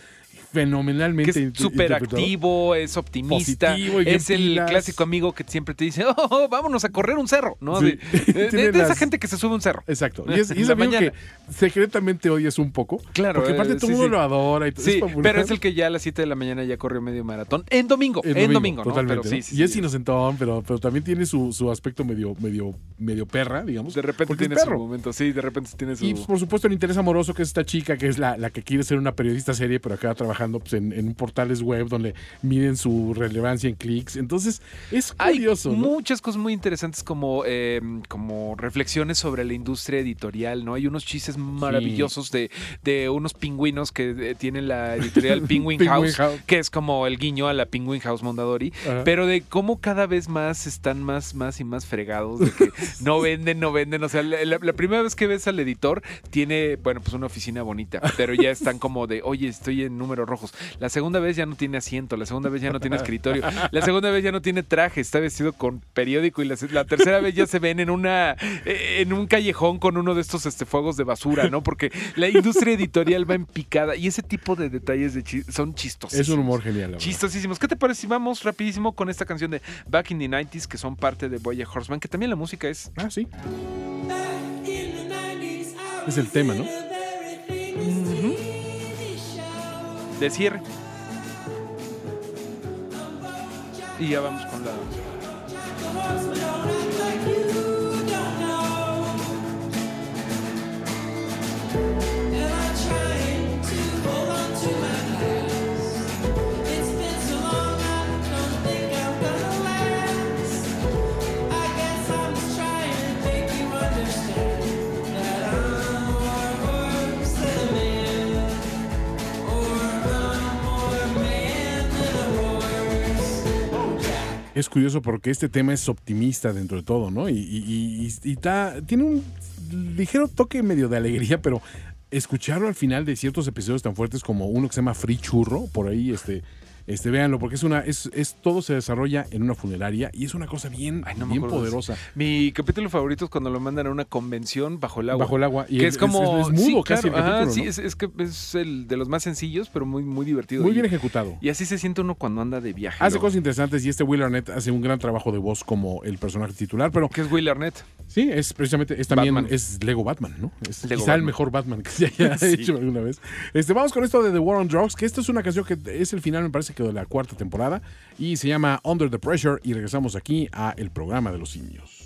fenomenalmente Que es súper activo, es optimista, Positivo y bien es el pilas. clásico amigo que siempre te dice, oh, oh, vámonos a correr un cerro, ¿no? Sí. De, esa gente que se sube a un cerro. Exacto. Y es, y es amigo mañana. que secretamente odias un poco. Claro, Porque aparte eh, todo sí, el mundo sí. lo adora y todo. Sí, pero es el que ya a las 7 de la mañana ya corrió medio maratón. En domingo, En en domingo, ¿no? totalmente. Pero ¿no? sí, y es inocentón, pero, pero también tiene su, su aspecto medio, medio, medio perra, digamos. De repente es tiene su momento, sí, de repente tiene su... Y por supuesto el interés amoroso que es esta chica, que es la, la que quiere ser una periodista serie, pero acaba trabajando pues, en, en portales web donde miden su relevancia en clics. Entonces es Hay curioso. ¿no? muchas cosas muy interesantes como, eh, como reflexiones sobre la industria editorial, ¿no? Hay unos chistes maravillosos de, de unos pingüinos que eh, tienen la editorial Penguin, Penguin House, House. que es como el guiño a la Penguin House Mondadori, Ajá. pero de cómo cada vez más están más, más y más fregados, de que no venden, no venden. O sea, la, la- la primera vez que ves al editor tiene, bueno, pues una oficina bonita, pero ya están como de, oye, estoy en números rojos. La segunda vez ya no tiene asiento, la segunda vez ya no tiene escritorio, la segunda vez ya no tiene traje, está vestido con periódico y la, la tercera vez ya se ven en una eh, en un callejón con uno de estos este, fuegos de basura, ¿no? Porque la industria editorial va en picada y ese tipo de detalles de chi- son chistosos. Es un humor genial. Chistosísimos. ¿Qué te parece si vamos rapidísimo con esta canción de Back in the 90s que son parte de Boya Horseman? Que también la música es... Ah, sí. Es el tema, ¿no? De cierre. Y ya vamos con la... Es curioso porque este tema es optimista dentro de todo, ¿no? Y, y- y- y tiene un ligero toque medio de alegría, pero escucharlo al final de ciertos episodios tan fuertes como uno que se llama Free Churro, por ahí, este, este, véanlo, porque es una, es, es todo se desarrolla en una funeraria y es una cosa bien, Ay, no me bien poderosa. Mi capítulo favorito es cuando lo mandan a una convención bajo el agua. Bajo el agua. Y que es- es como. es- es mudo sí, casi el claro, ajá, capítulo, sí, ¿no? es, es que es el de los más sencillos, pero muy, muy divertido. Muy bien ejecutado. Y así se siente uno cuando anda de viaje. Hace luego. cosas interesantes y este Will Arnett hace un gran trabajo de voz como el personaje titular, pero ¿Qué es Will Arnett? sí, es precisamente, es también, Batman. es Lego Batman, ¿no? Es Lego quizá el mejor Batman que se haya Sí. hecho alguna vez. Este, vamos con esto de The War on Drugs, que esto es una canción que es el final, me parece que de la cuarta temporada, y se llama Under the Pressure, y regresamos aquí a el programa de los simios.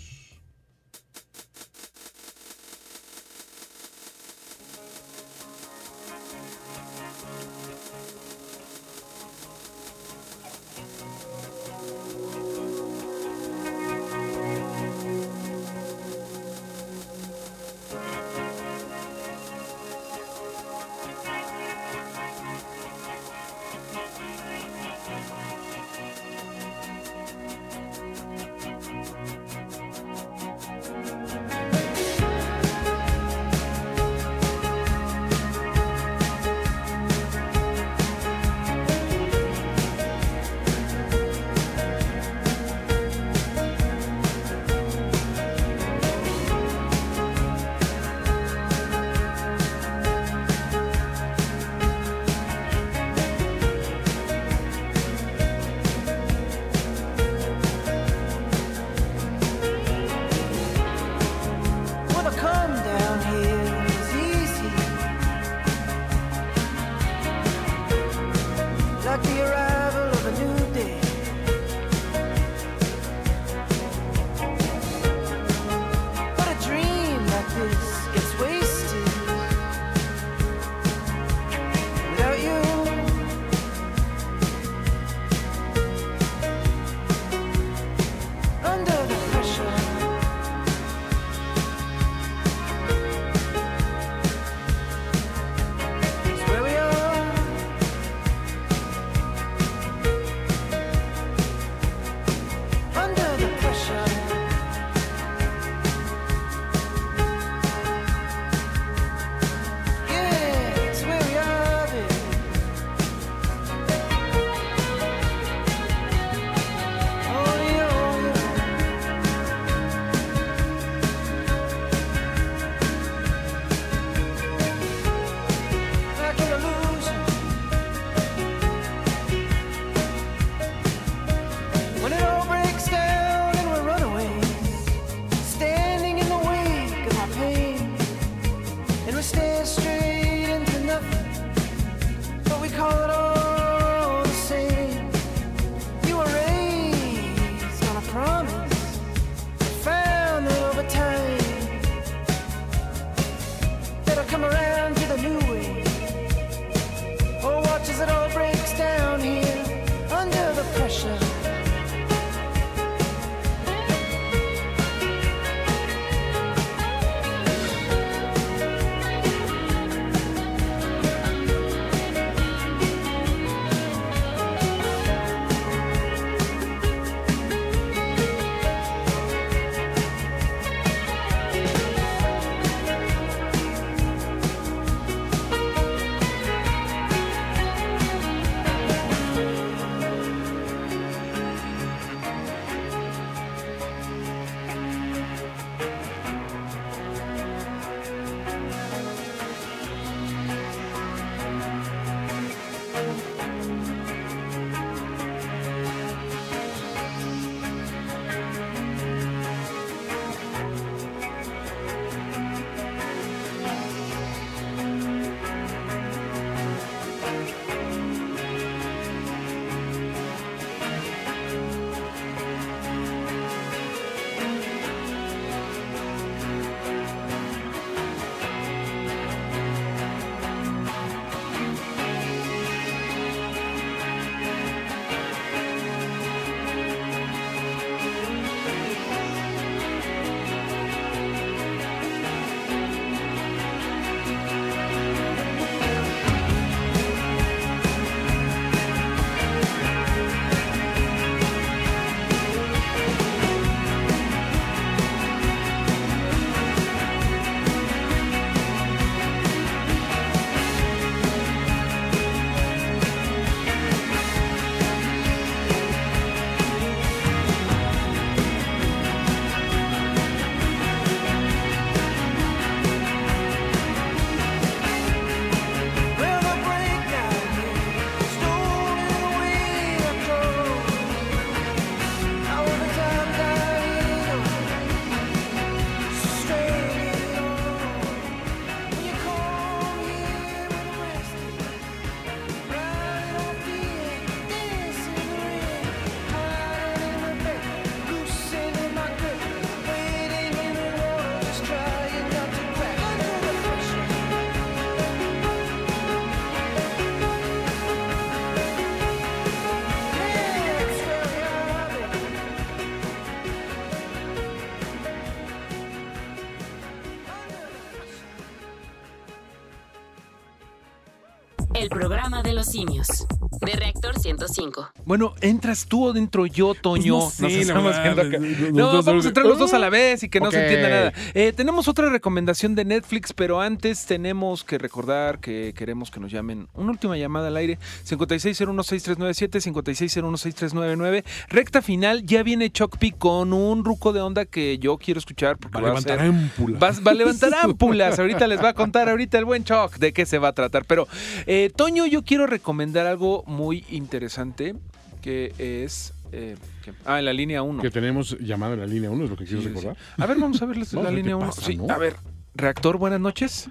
El programa de los simios. De Reactor 105. Bueno, ¿entras tú o dentro yo, Toño? Pues no sé, Nos estamos acá. vamos a entrar los dos a la vez y que no se entienda nada. Eh, tenemos otra recomendación de Netflix, pero antes tenemos que recordar que queremos que nos llamen. Una última llamada al aire. 56016397, 56016399. Recta final, ya viene Chocpi con un ruco de onda que yo quiero escuchar. Porque Va a va a ser- ámpulas. Va, va a levantar ámpulas. Ahorita les va a contar ahorita el buen Choc de qué se va a tratar. Pero, eh, Toño, yo quiero recomendar algo muy interesante que es... eh, ah, en la línea 1. Que tenemos llamada en la línea 1, es lo que quiero recordar. A ver, vamos a verles Vamos la a ver línea qué 1. pasa, Sí, ¿no? a ver. Reactor, buenas noches.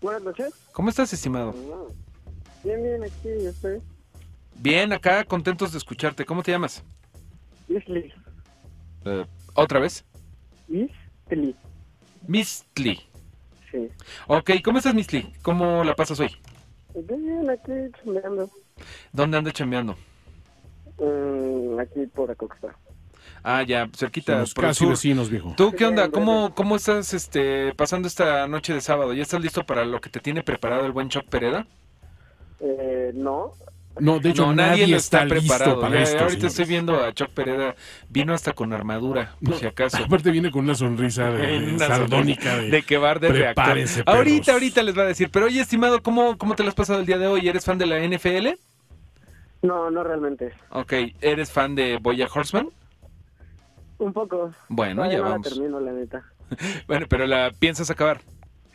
Buenas noches. ¿Cómo estás, estimado? Bien, bien, aquí estoy. Bien, acá, contentos de escucharte. ¿Cómo te llamas? Isli. Eh, ¿Otra vez? Isli. Mistli. Sí. Ok, ¿cómo estás, Mistli? ¿Cómo la pasas hoy? Bien, aquí chambeando. ¿Dónde andas chambeando? Mm, aquí por Acoxpa. Ah, ya, cerquita. Somos por el casi sur. vecinos, viejo. ¿Tú qué onda? ¿Cómo, cómo estás este, pasando esta noche de sábado? ¿Ya estás listo para lo que te tiene preparado el buen Choc Pereda? Eh, no. No, de hecho, no, nadie, está, listo preparado. para Ya, esto. ahorita señores. estoy viendo a Choc Pereda. Vino hasta con armadura, por si acaso. Aparte viene con una sonrisa de, Una sardónica. De, de que bar de reactor. Ahorita, ahorita les va a decir. Pero oye, estimado, ¿cómo, ¿cómo te lo has pasado el día de hoy? ¿Eres fan de la NFL? No, no realmente. Ok, ¿eres fan de Boya Horseman? Un poco. Bueno, Todavía ya no la vamos. termino, la neta. Bueno, pero la piensas acabar.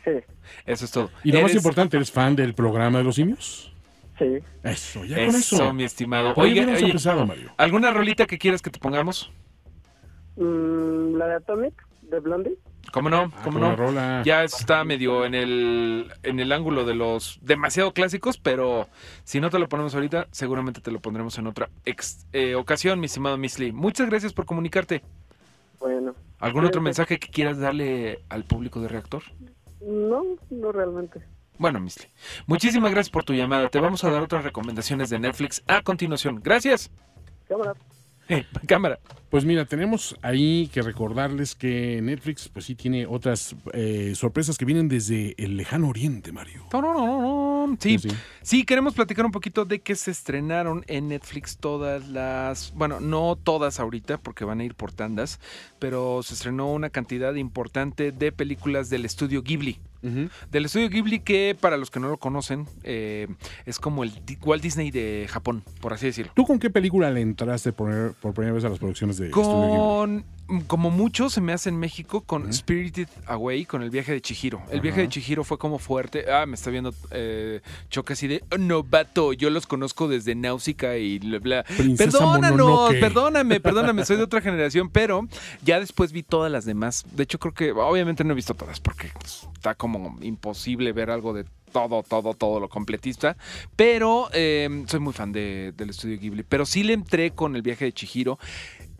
Sí, Eso es todo. Y lo más ¿Eres- importante, ¿eres fan del programa de los simios? Sí. Eso, ya con Eso, eso. mi estimado. Oye, oye, empezado, Mario. ¿alguna rolita que quieras que te pongamos? Mm, la de Atomic, de Blondie. ¿Cómo no? Ah, ¿Cómo no? rola. Ya está medio en el, en el ángulo de los demasiado clásicos, pero si no te lo ponemos ahorita, seguramente te lo pondremos en otra ex- eh, ocasión, mi estimado Miss Lee. Muchas gracias por comunicarte. Bueno. ¿Algún otro mensaje que quieras darle al público de Reactor? No, no realmente. Bueno, Miss Lee, muchísimas gracias por tu llamada. Te vamos a dar otras recomendaciones de Netflix a continuación. Gracias. Cámara. Eh, cámara. Pues mira, tenemos ahí que recordarles que Netflix, pues sí tiene otras eh, sorpresas que vienen desde el lejano oriente, Mario. Sí, Sí, sí. sí, queremos platicar un poquito de que se estrenaron en Netflix todas las, bueno, no todas ahorita porque van a ir por tandas, pero se estrenó una cantidad importante de películas del estudio Ghibli. Del estudio Ghibli que para los que no lo conocen eh, es como el Walt Disney de Japón, por así decirlo. ¿Tú con qué película le entraste por, por primera vez a las producciones de Estudio Ghibli? Como mucho se me hace en México con Spirited Away, con el viaje de Chihiro. El viaje de Chihiro fue como fuerte. Ah, me está viendo eh, Choque así de, "Oh, no, vato, yo los conozco desde Náusica y bla, bla". Princesa Perdónanos, Mononoke. perdóname, perdóname, soy de otra generación, pero ya después vi todas las demás. De hecho, creo que, obviamente no he visto todas porque pues, está como imposible ver algo de todo, todo, todo lo completista. Pero eh, soy muy fan de- del estudio Ghibli. Pero sí le entré con el viaje de Chihiro.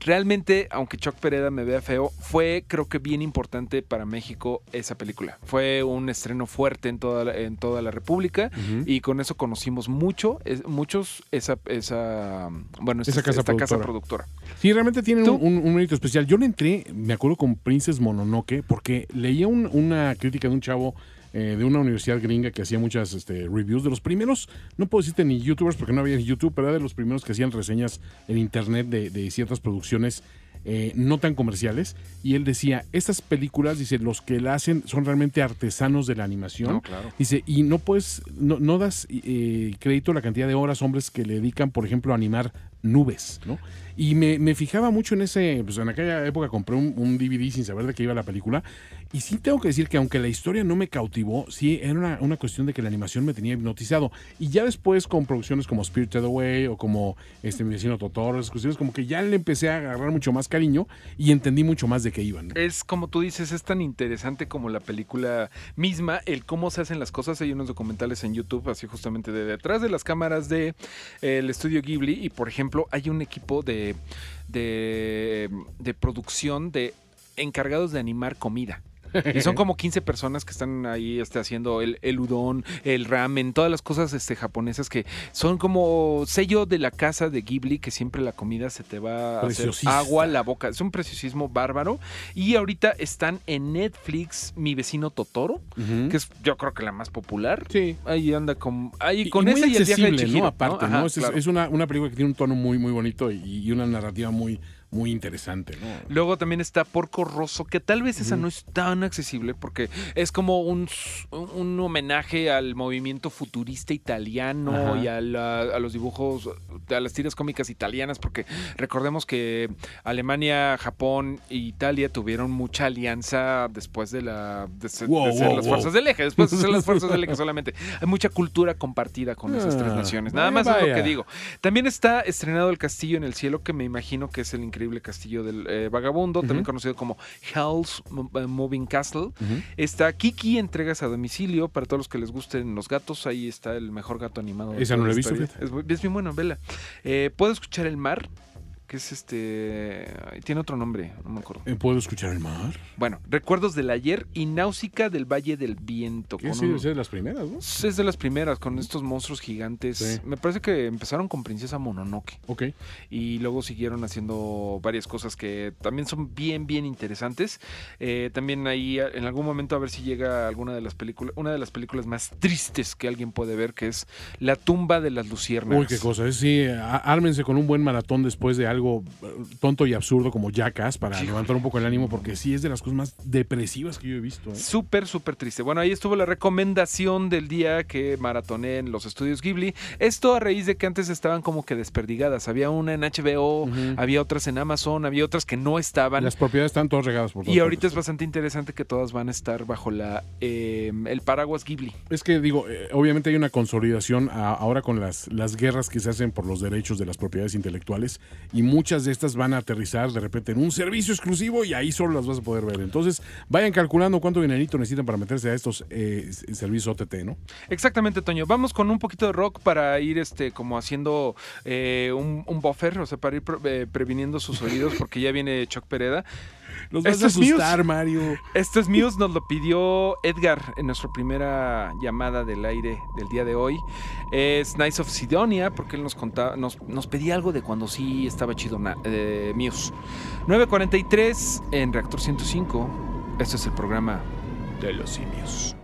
Realmente, aunque Chuck Pereda me vea feo, fue creo que bien importante para México esa película. Fue un estreno fuerte en toda la, en toda la República y con eso conocimos mucho, es- muchos esa, esa bueno, Esa esta, casa esta casa productora. Sí, realmente tiene un, un- un mérito especial. Yo le entré, me acuerdo, con Princess Mononoke, porque leía un- una crítica de un chavo eh, de una universidad gringa que hacía muchas este, reviews de los primeros, no puedo decirte ni youtubers porque no había YouTube, pero era de los primeros que hacían reseñas en internet de, de ciertas producciones eh, no tan comerciales. Y él decía, estas películas, dice, los que la hacen son realmente artesanos de la animación. No, claro. Dice, y no puedes, no, no das eh, crédito a la cantidad de horas hombres que le dedican, por ejemplo, a animar nubes, ¿no? Y me, me fijaba mucho en ese, pues en aquella época compré un, DVD sin saber de qué iba la película. Y sí tengo que decir que aunque la historia no me cautivó, sí era una, una cuestión de que la animación me tenía hipnotizado. Y ya después con producciones como Spirited Away o como este, Mi vecino Totoro, esas cuestiones, como que ya le empecé a agarrar mucho más cariño y entendí mucho más de qué iban. Es como tú dices, es tan interesante como la película misma, el cómo se hacen las cosas. Hay unos documentales en YouTube, así justamente de detrás de las cámaras de eh, estudio Ghibli. Y por ejemplo, hay un equipo de, de, de producción de encargados de animar comida. Y son como 15 personas que están ahí este, haciendo el, el udon, el ramen, todas las cosas este, japonesas que son como sello de la casa de Ghibli, que siempre la comida se te va a hacer Preciosista. agua a la boca. Es un preciosismo bárbaro. Y ahorita están en Netflix Mi vecino Totoro, que es yo creo que la más popular. Sí. Ahí anda con, ahí con y muy esa y el viaje de Chihiro, ¿no? Aparte, ¿no? Ajá, Es, es- claro. es una, una película que tiene un tono muy, muy bonito y, y una narrativa muy, muy interesante, ¿no? Luego también está Porco Rosso, que tal vez esa no es tan accesible porque es como un, un homenaje al movimiento futurista italiano Ajá. y a, la- a los dibujos, a las tiras cómicas italianas, porque recordemos que Alemania, Japón e Italia tuvieron mucha alianza después de, la, de, ser- Wow, de ser wow, las wow. fuerzas del eje, después de ser las fuerzas del eje solamente. Hay mucha cultura compartida con esas tres Ah, naciones. Nada vaya, más es lo vaya. que digo. También está estrenado El Castillo en el Cielo, que me imagino que es el increíble castillo del eh, vagabundo, también conocido como Hell's eh, Moving Castle. Está Kiki, entregas a domicilio para todos los que les gusten los gatos. Ahí está el mejor gato animado. Esa no la he visto. Es, es bien bueno, vela. Eh, Puedo escuchar el mar, que es este. Tiene otro nombre, no me acuerdo. Eh, ¿Puedo escuchar el mar? Bueno, Recuerdos del ayer y Náusica del Valle del Viento. Con sí, un- ser de las primeras, ¿no? es de las primeras, con estos monstruos gigantes. Sí. Me parece que empezaron con Princesa Mononoke Ok. y luego siguieron haciendo varias cosas que también son bien, bien interesantes. Eh, también ahí en algún momento a ver si llega alguna de las películas, una de las películas más tristes que alguien puede ver, que es La tumba de las luciérnagas. Uy, qué cosa. Es, sí, ármense con un buen maratón después de algo eh, tonto y absurdo como Jackass para levantar un poco el ánimo, porque sí es de las cosas más depresivas que yo he visto. ¿eh? Súper, súper triste. Bueno, ahí estuvo la recomendación del día que maratoné en los estudios Ghibli. Esto a raíz de que antes estaban como que desperdigadas. Había una en HBO, había otras en Amazon, había otras que no estaban. Las propiedades están todas regadas por todas Y ahorita partes. es bastante interesante que todas van a estar bajo la eh, el paraguas Ghibli. Es que digo, eh, obviamente hay una consolidación a- ahora con las, las guerras que se hacen por los derechos de las propiedades intelectuales y muchas de estas van a aterrizar de repente en un servicio exclusivo y ahí solo las vas a poder ver. Entonces, vayan calculando cuánto dinerito necesitan para meterse a estos eh, servicios OTT, ¿no? Exactamente, Toño. Vamos con un poquito de rock para ir este como haciendo eh, un, buffer, o sea, para ir eh, previniendo sus oídos, porque ya viene Chuck Pereda. Los vas a asustar, Mario. Esto es Muse, nos lo pidió Edgar en nuestra primera llamada del aire del día de hoy. Es Nice of Sidonia, porque él nos contaba, nos, nos pedía algo de cuando sí estaba chido eh, Muse. 9.43 en Reactor 105. Este es el programa de los simios.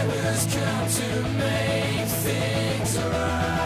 Time has come to make things right.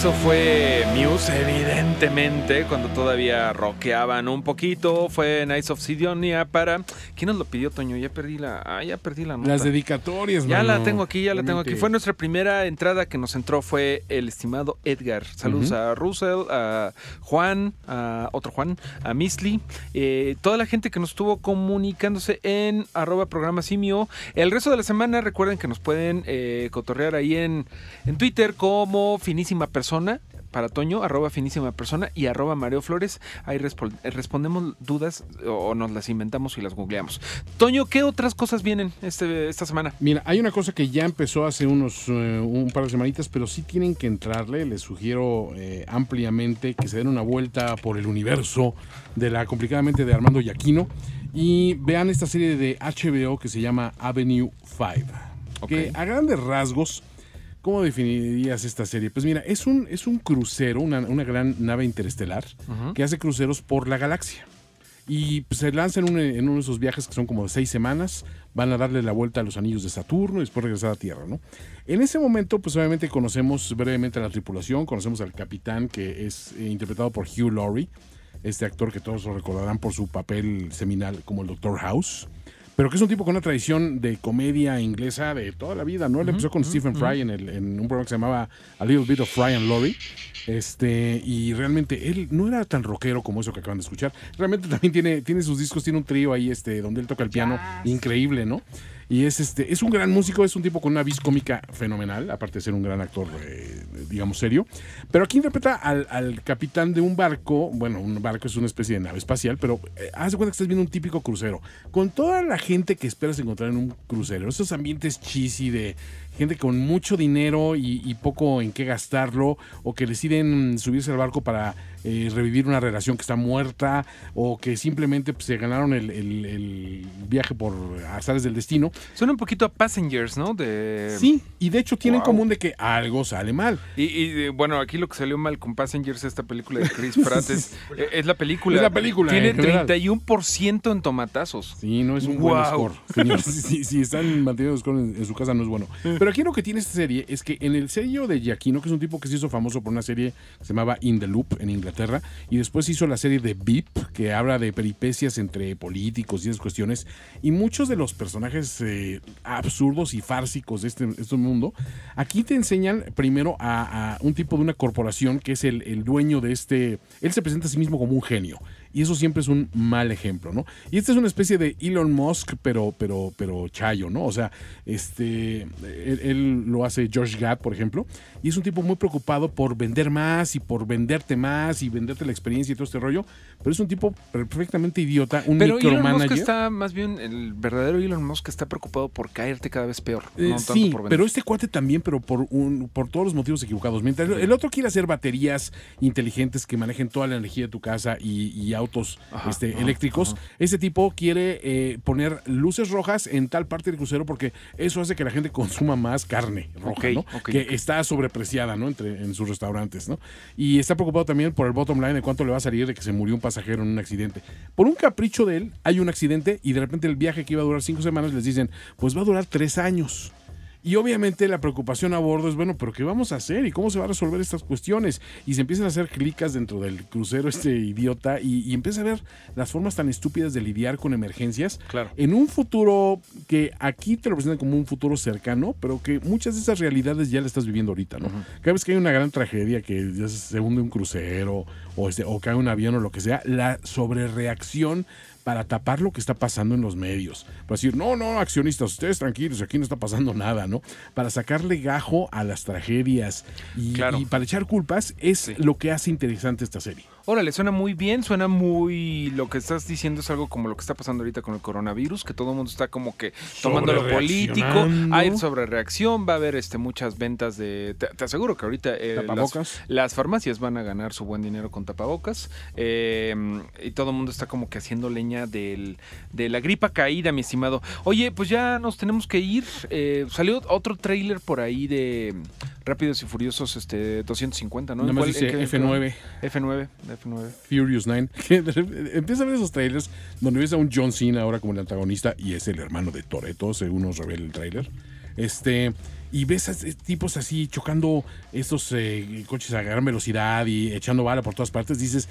Eso fue Muse, evidentemente, cuando todavía rockeaban un poquito. Fue Nights of Sidonia para. ¿Quién nos lo pidió, Toño? Ya perdí la. Ah, ya perdí la nota. Las dedicatorias, Ya mano. la tengo aquí, ya la tengo aquí. Fue nuestra primera entrada que nos entró, fue el estimado Edgar. Saludos a Russell, a Juan, a otro Juan, a Misli, eh, toda la gente que nos estuvo comunicándose en arroba programa simio. El resto de la semana, recuerden que nos pueden eh, cotorrear ahí en, en Twitter como finísima persona. Para Toño, arroba finísima persona y arroba Mario Flores. Ahí eh, respondemos dudas o, nos las inventamos y las googleamos. Toño, ¿qué otras cosas vienen este, esta semana? Mira, hay una cosa que ya empezó hace unos eh, un par de semanitas, pero sí tienen que entrarle. Les sugiero eh, ampliamente que se den una vuelta por el universo de la complicadamente de Armando Yaquino y vean esta serie de HBO que se llama Avenue 5. Que a grandes rasgos, ¿cómo definirías esta serie? Pues mira, es un, es un crucero, una, una gran nave interestelar que hace cruceros por la galaxia. Y pues, se lanzan en, un- en uno de esos viajes que son como de seis semanas, van a darle la vuelta a los anillos de Saturno y después regresar a Tierra, ¿no? En ese momento, pues obviamente conocemos brevemente a la tripulación, conocemos al capitán que es eh, interpretado por Hugh Laurie, este actor que todos lo recordarán por su papel seminal como el Doctor House, pero que es un tipo con una tradición de comedia inglesa de toda la vida, ¿no? Él empezó con Stephen Fry en, el- en un programa que se llamaba A Little Bit of Fry and Laurie, este, y realmente él no era tan rockero como eso que acaban de escuchar. Realmente también tiene, tiene sus discos, tiene un trío ahí este, donde él toca el piano increíble, ¿no? Y es este, es un gran músico, es un tipo con una vis cómica fenomenal, aparte de ser un gran actor, eh, digamos, serio. Pero aquí interpreta al, capitán de un barco, bueno, un barco es una especie de nave espacial, pero eh, haz de cuenta que estás viendo un típico crucero, con toda la gente que esperas encontrar en un crucero, esos ambientes cheesy de gente con mucho dinero y poco en qué gastarlo, o que deciden subirse al barco para eh, revivir una relación que está muerta, o que simplemente pues, se ganaron el, el- el viaje por azares del destino. Suena un poquito a Passengers, ¿no? De... Sí, y de hecho tienen en Wow. común de que algo sale mal. Y, y, eh, bueno, aquí lo que salió mal con Passengers, esta película de Chris Pratt, es, eh, es la película. Es la película, Tiene en general. 31% en tomatazos. Sí, no es un buen Wow. score. señor. Si, si- están manteniendo score en, en su casa, no es bueno. Pero aquí lo que tiene esta serie es que en el sello de Giacchino, que es un tipo que se hizo famoso por una serie que se llamaba In the Loop en Y después hizo la serie de Beep, que habla de peripecias entre políticos y esas cuestiones, y muchos de los personajes eh, absurdos y fársicos de este, este mundo, aquí te enseñan primero a, a un tipo de una corporación que es el, el dueño de este. Él se presenta a sí mismo como un genio. Y eso siempre es un mal ejemplo, ¿no? Y este es una especie de Elon Musk, pero, pero, pero chayo, ¿no? O sea, este, él, él lo hace George Gad, por ejemplo, y es un tipo muy preocupado por vender más y por venderte más y venderte la experiencia y todo este rollo, pero es un tipo perfectamente idiota, un Pero Elon Musk micromanager. está, más bien, el verdadero Elon Musk está preocupado por caerte cada vez peor. Eh, no tanto sí, por vender. pero este cuate también, pero por un, por todos los motivos equivocados. Mientras el otro quiere hacer baterías inteligentes que manejen toda la energía de tu casa y, y autos Ajá, este, ajá, eléctricos, este tipo quiere eh, poner luces rojas en tal parte del crucero porque eso hace que la gente consuma más carne roja, ¿no? que está sobrepreciada, ¿no? Entre, en sus restaurantes, ¿no? Y está preocupado también por el bottom line de cuánto le va a salir de que se murió un pasajero en un accidente. Por un capricho de él, hay un accidente y de repente el viaje que iba a durar cinco semanas les dicen, pues va a durar tres años. Y obviamente la preocupación a bordo es, bueno, pero ¿qué vamos a hacer? ¿Y cómo se va a resolver estas cuestiones? Y se empiezan a hacer clicas dentro del crucero este idiota y, y empieza a ver las formas tan estúpidas de lidiar con emergencias Claro. en un futuro que aquí te lo presentan como un futuro cercano, pero que muchas de esas realidades ya las estás viviendo ahorita, ¿no? Cada vez que hay una gran tragedia, que ya se hunde un crucero o, este, o cae un avión o lo que sea, la sobrereacción para tapar lo que está pasando en los medios. Para decir, no, no, accionistas, ustedes tranquilos, aquí no está pasando nada, ¿no? Para sacarle gajo a las tragedias y, Claro. y para echar culpas es lo que hace interesante esta serie. Órale, suena muy bien, suena muy... Lo que estás diciendo es algo como lo que está pasando ahorita con el coronavirus, que todo el mundo está como que tomando lo político, hay sobrereacción, va a haber este, muchas ventas de... Te, te aseguro que ahorita eh, las, Tapabocas. las farmacias van a ganar su buen dinero con tapabocas eh, y todo el mundo está como que haciendo leña del, de la gripa caída, mi estimado. Oye, pues ya nos tenemos que ir. eh, salió otro tráiler por ahí de Rápidos y Furiosos este 250, ¿no? Nada más ¿Cuál- dice en qué- F9. F9, F9. Furious 9. que de repente Empieza a ver esos trailers donde ves a un John Cena ahora como el antagonista y es el hermano de Toreto, según nos revela el trailer. Este. Y ves a tipos así chocando estos eh, coches a gran velocidad y echando bala por todas partes. Dices.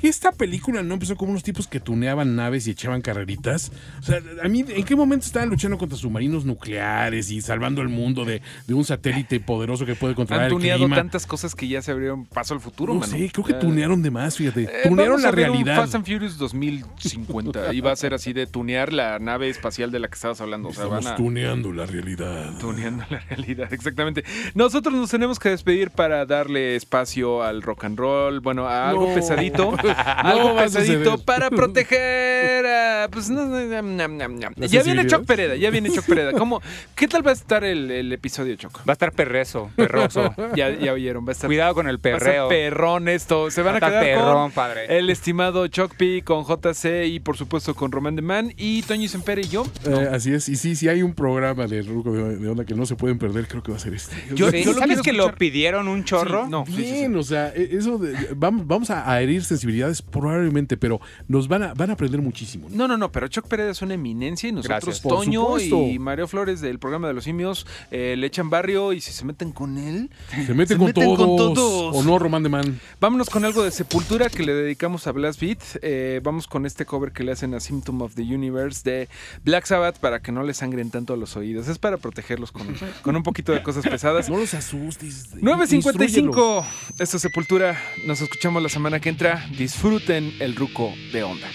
Que esta película no empezó como unos tipos que tuneaban naves y echaban carreritas. O sea, a mí, ¿en qué momento estaban luchando contra submarinos nucleares y salvando el mundo de, de un satélite poderoso que puede controlar Han el tuneado clima? tantas cosas que ya se abrieron paso al futuro, No mano. sé, creo que tunearon de más, fíjate. Eh, tunearon vamos la a ver un realidad. Fast and Furious 2050 y va a ser así de tunear la nave espacial de la que estabas hablando. O sea, Estamos van a tuneando la realidad. tuneando la realidad, exactamente. Nosotros nos tenemos que despedir para darle espacio al rock and roll, bueno, a algo No. pesadito, algo va suceder. para proteger a, pues no, no, no, no, no, no. ¿Las Ya viene? Choc Pereda, ya viene Choc Pereda. ¿Cómo, ¿Qué tal va a estar el, el episodio, Choc? Va a estar perrezo, perroso. Ya, ya oyeron, va a estar Cuidado con el Va a perreo. perrón esto. Se van a Va a quedar perrón, con padre. el estimado Chuck P, con JC y por supuesto con Román de Man y Toño Sempere y yo. Eh, así es. Y sí, sí hay un programa de Ruco de, Onda que no se pueden perder, creo que va a ser este. Yo- Sí, yo ¿Sabes que lo pidieron un chorro? Sí, no, sí, sí, sí. Bien, o sea, e- eso de- vamos, vamos a, a herir probablemente, pero nos van a, van a aprender muchísimo. ¿no? No, no, no, pero Chuck Pereda es una eminencia y nosotros, Gracias. Toño y Mario Flores del programa de los simios, eh, le echan barrio y si se meten con él, Se mete Se con, meten con todos, todos. O no, Román de Man. Vámonos con algo de Sepultura que le dedicamos a Blast Beat. Eh, vamos con este cover que le hacen a Symptom of the Universe de Black Sabbath para que no le sangren tanto los oídos. Es para protegerlos con, con un poquito de cosas pesadas. No los asustes. 9.55, esto es Sepultura. Nos escuchamos la semana que entra. Disfruten el ruco de onda.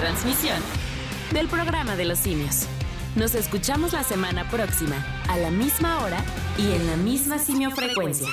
Transmisión del programa de los simios. Nos escuchamos la semana próxima, a la misma hora y en la misma simiofrecuencia.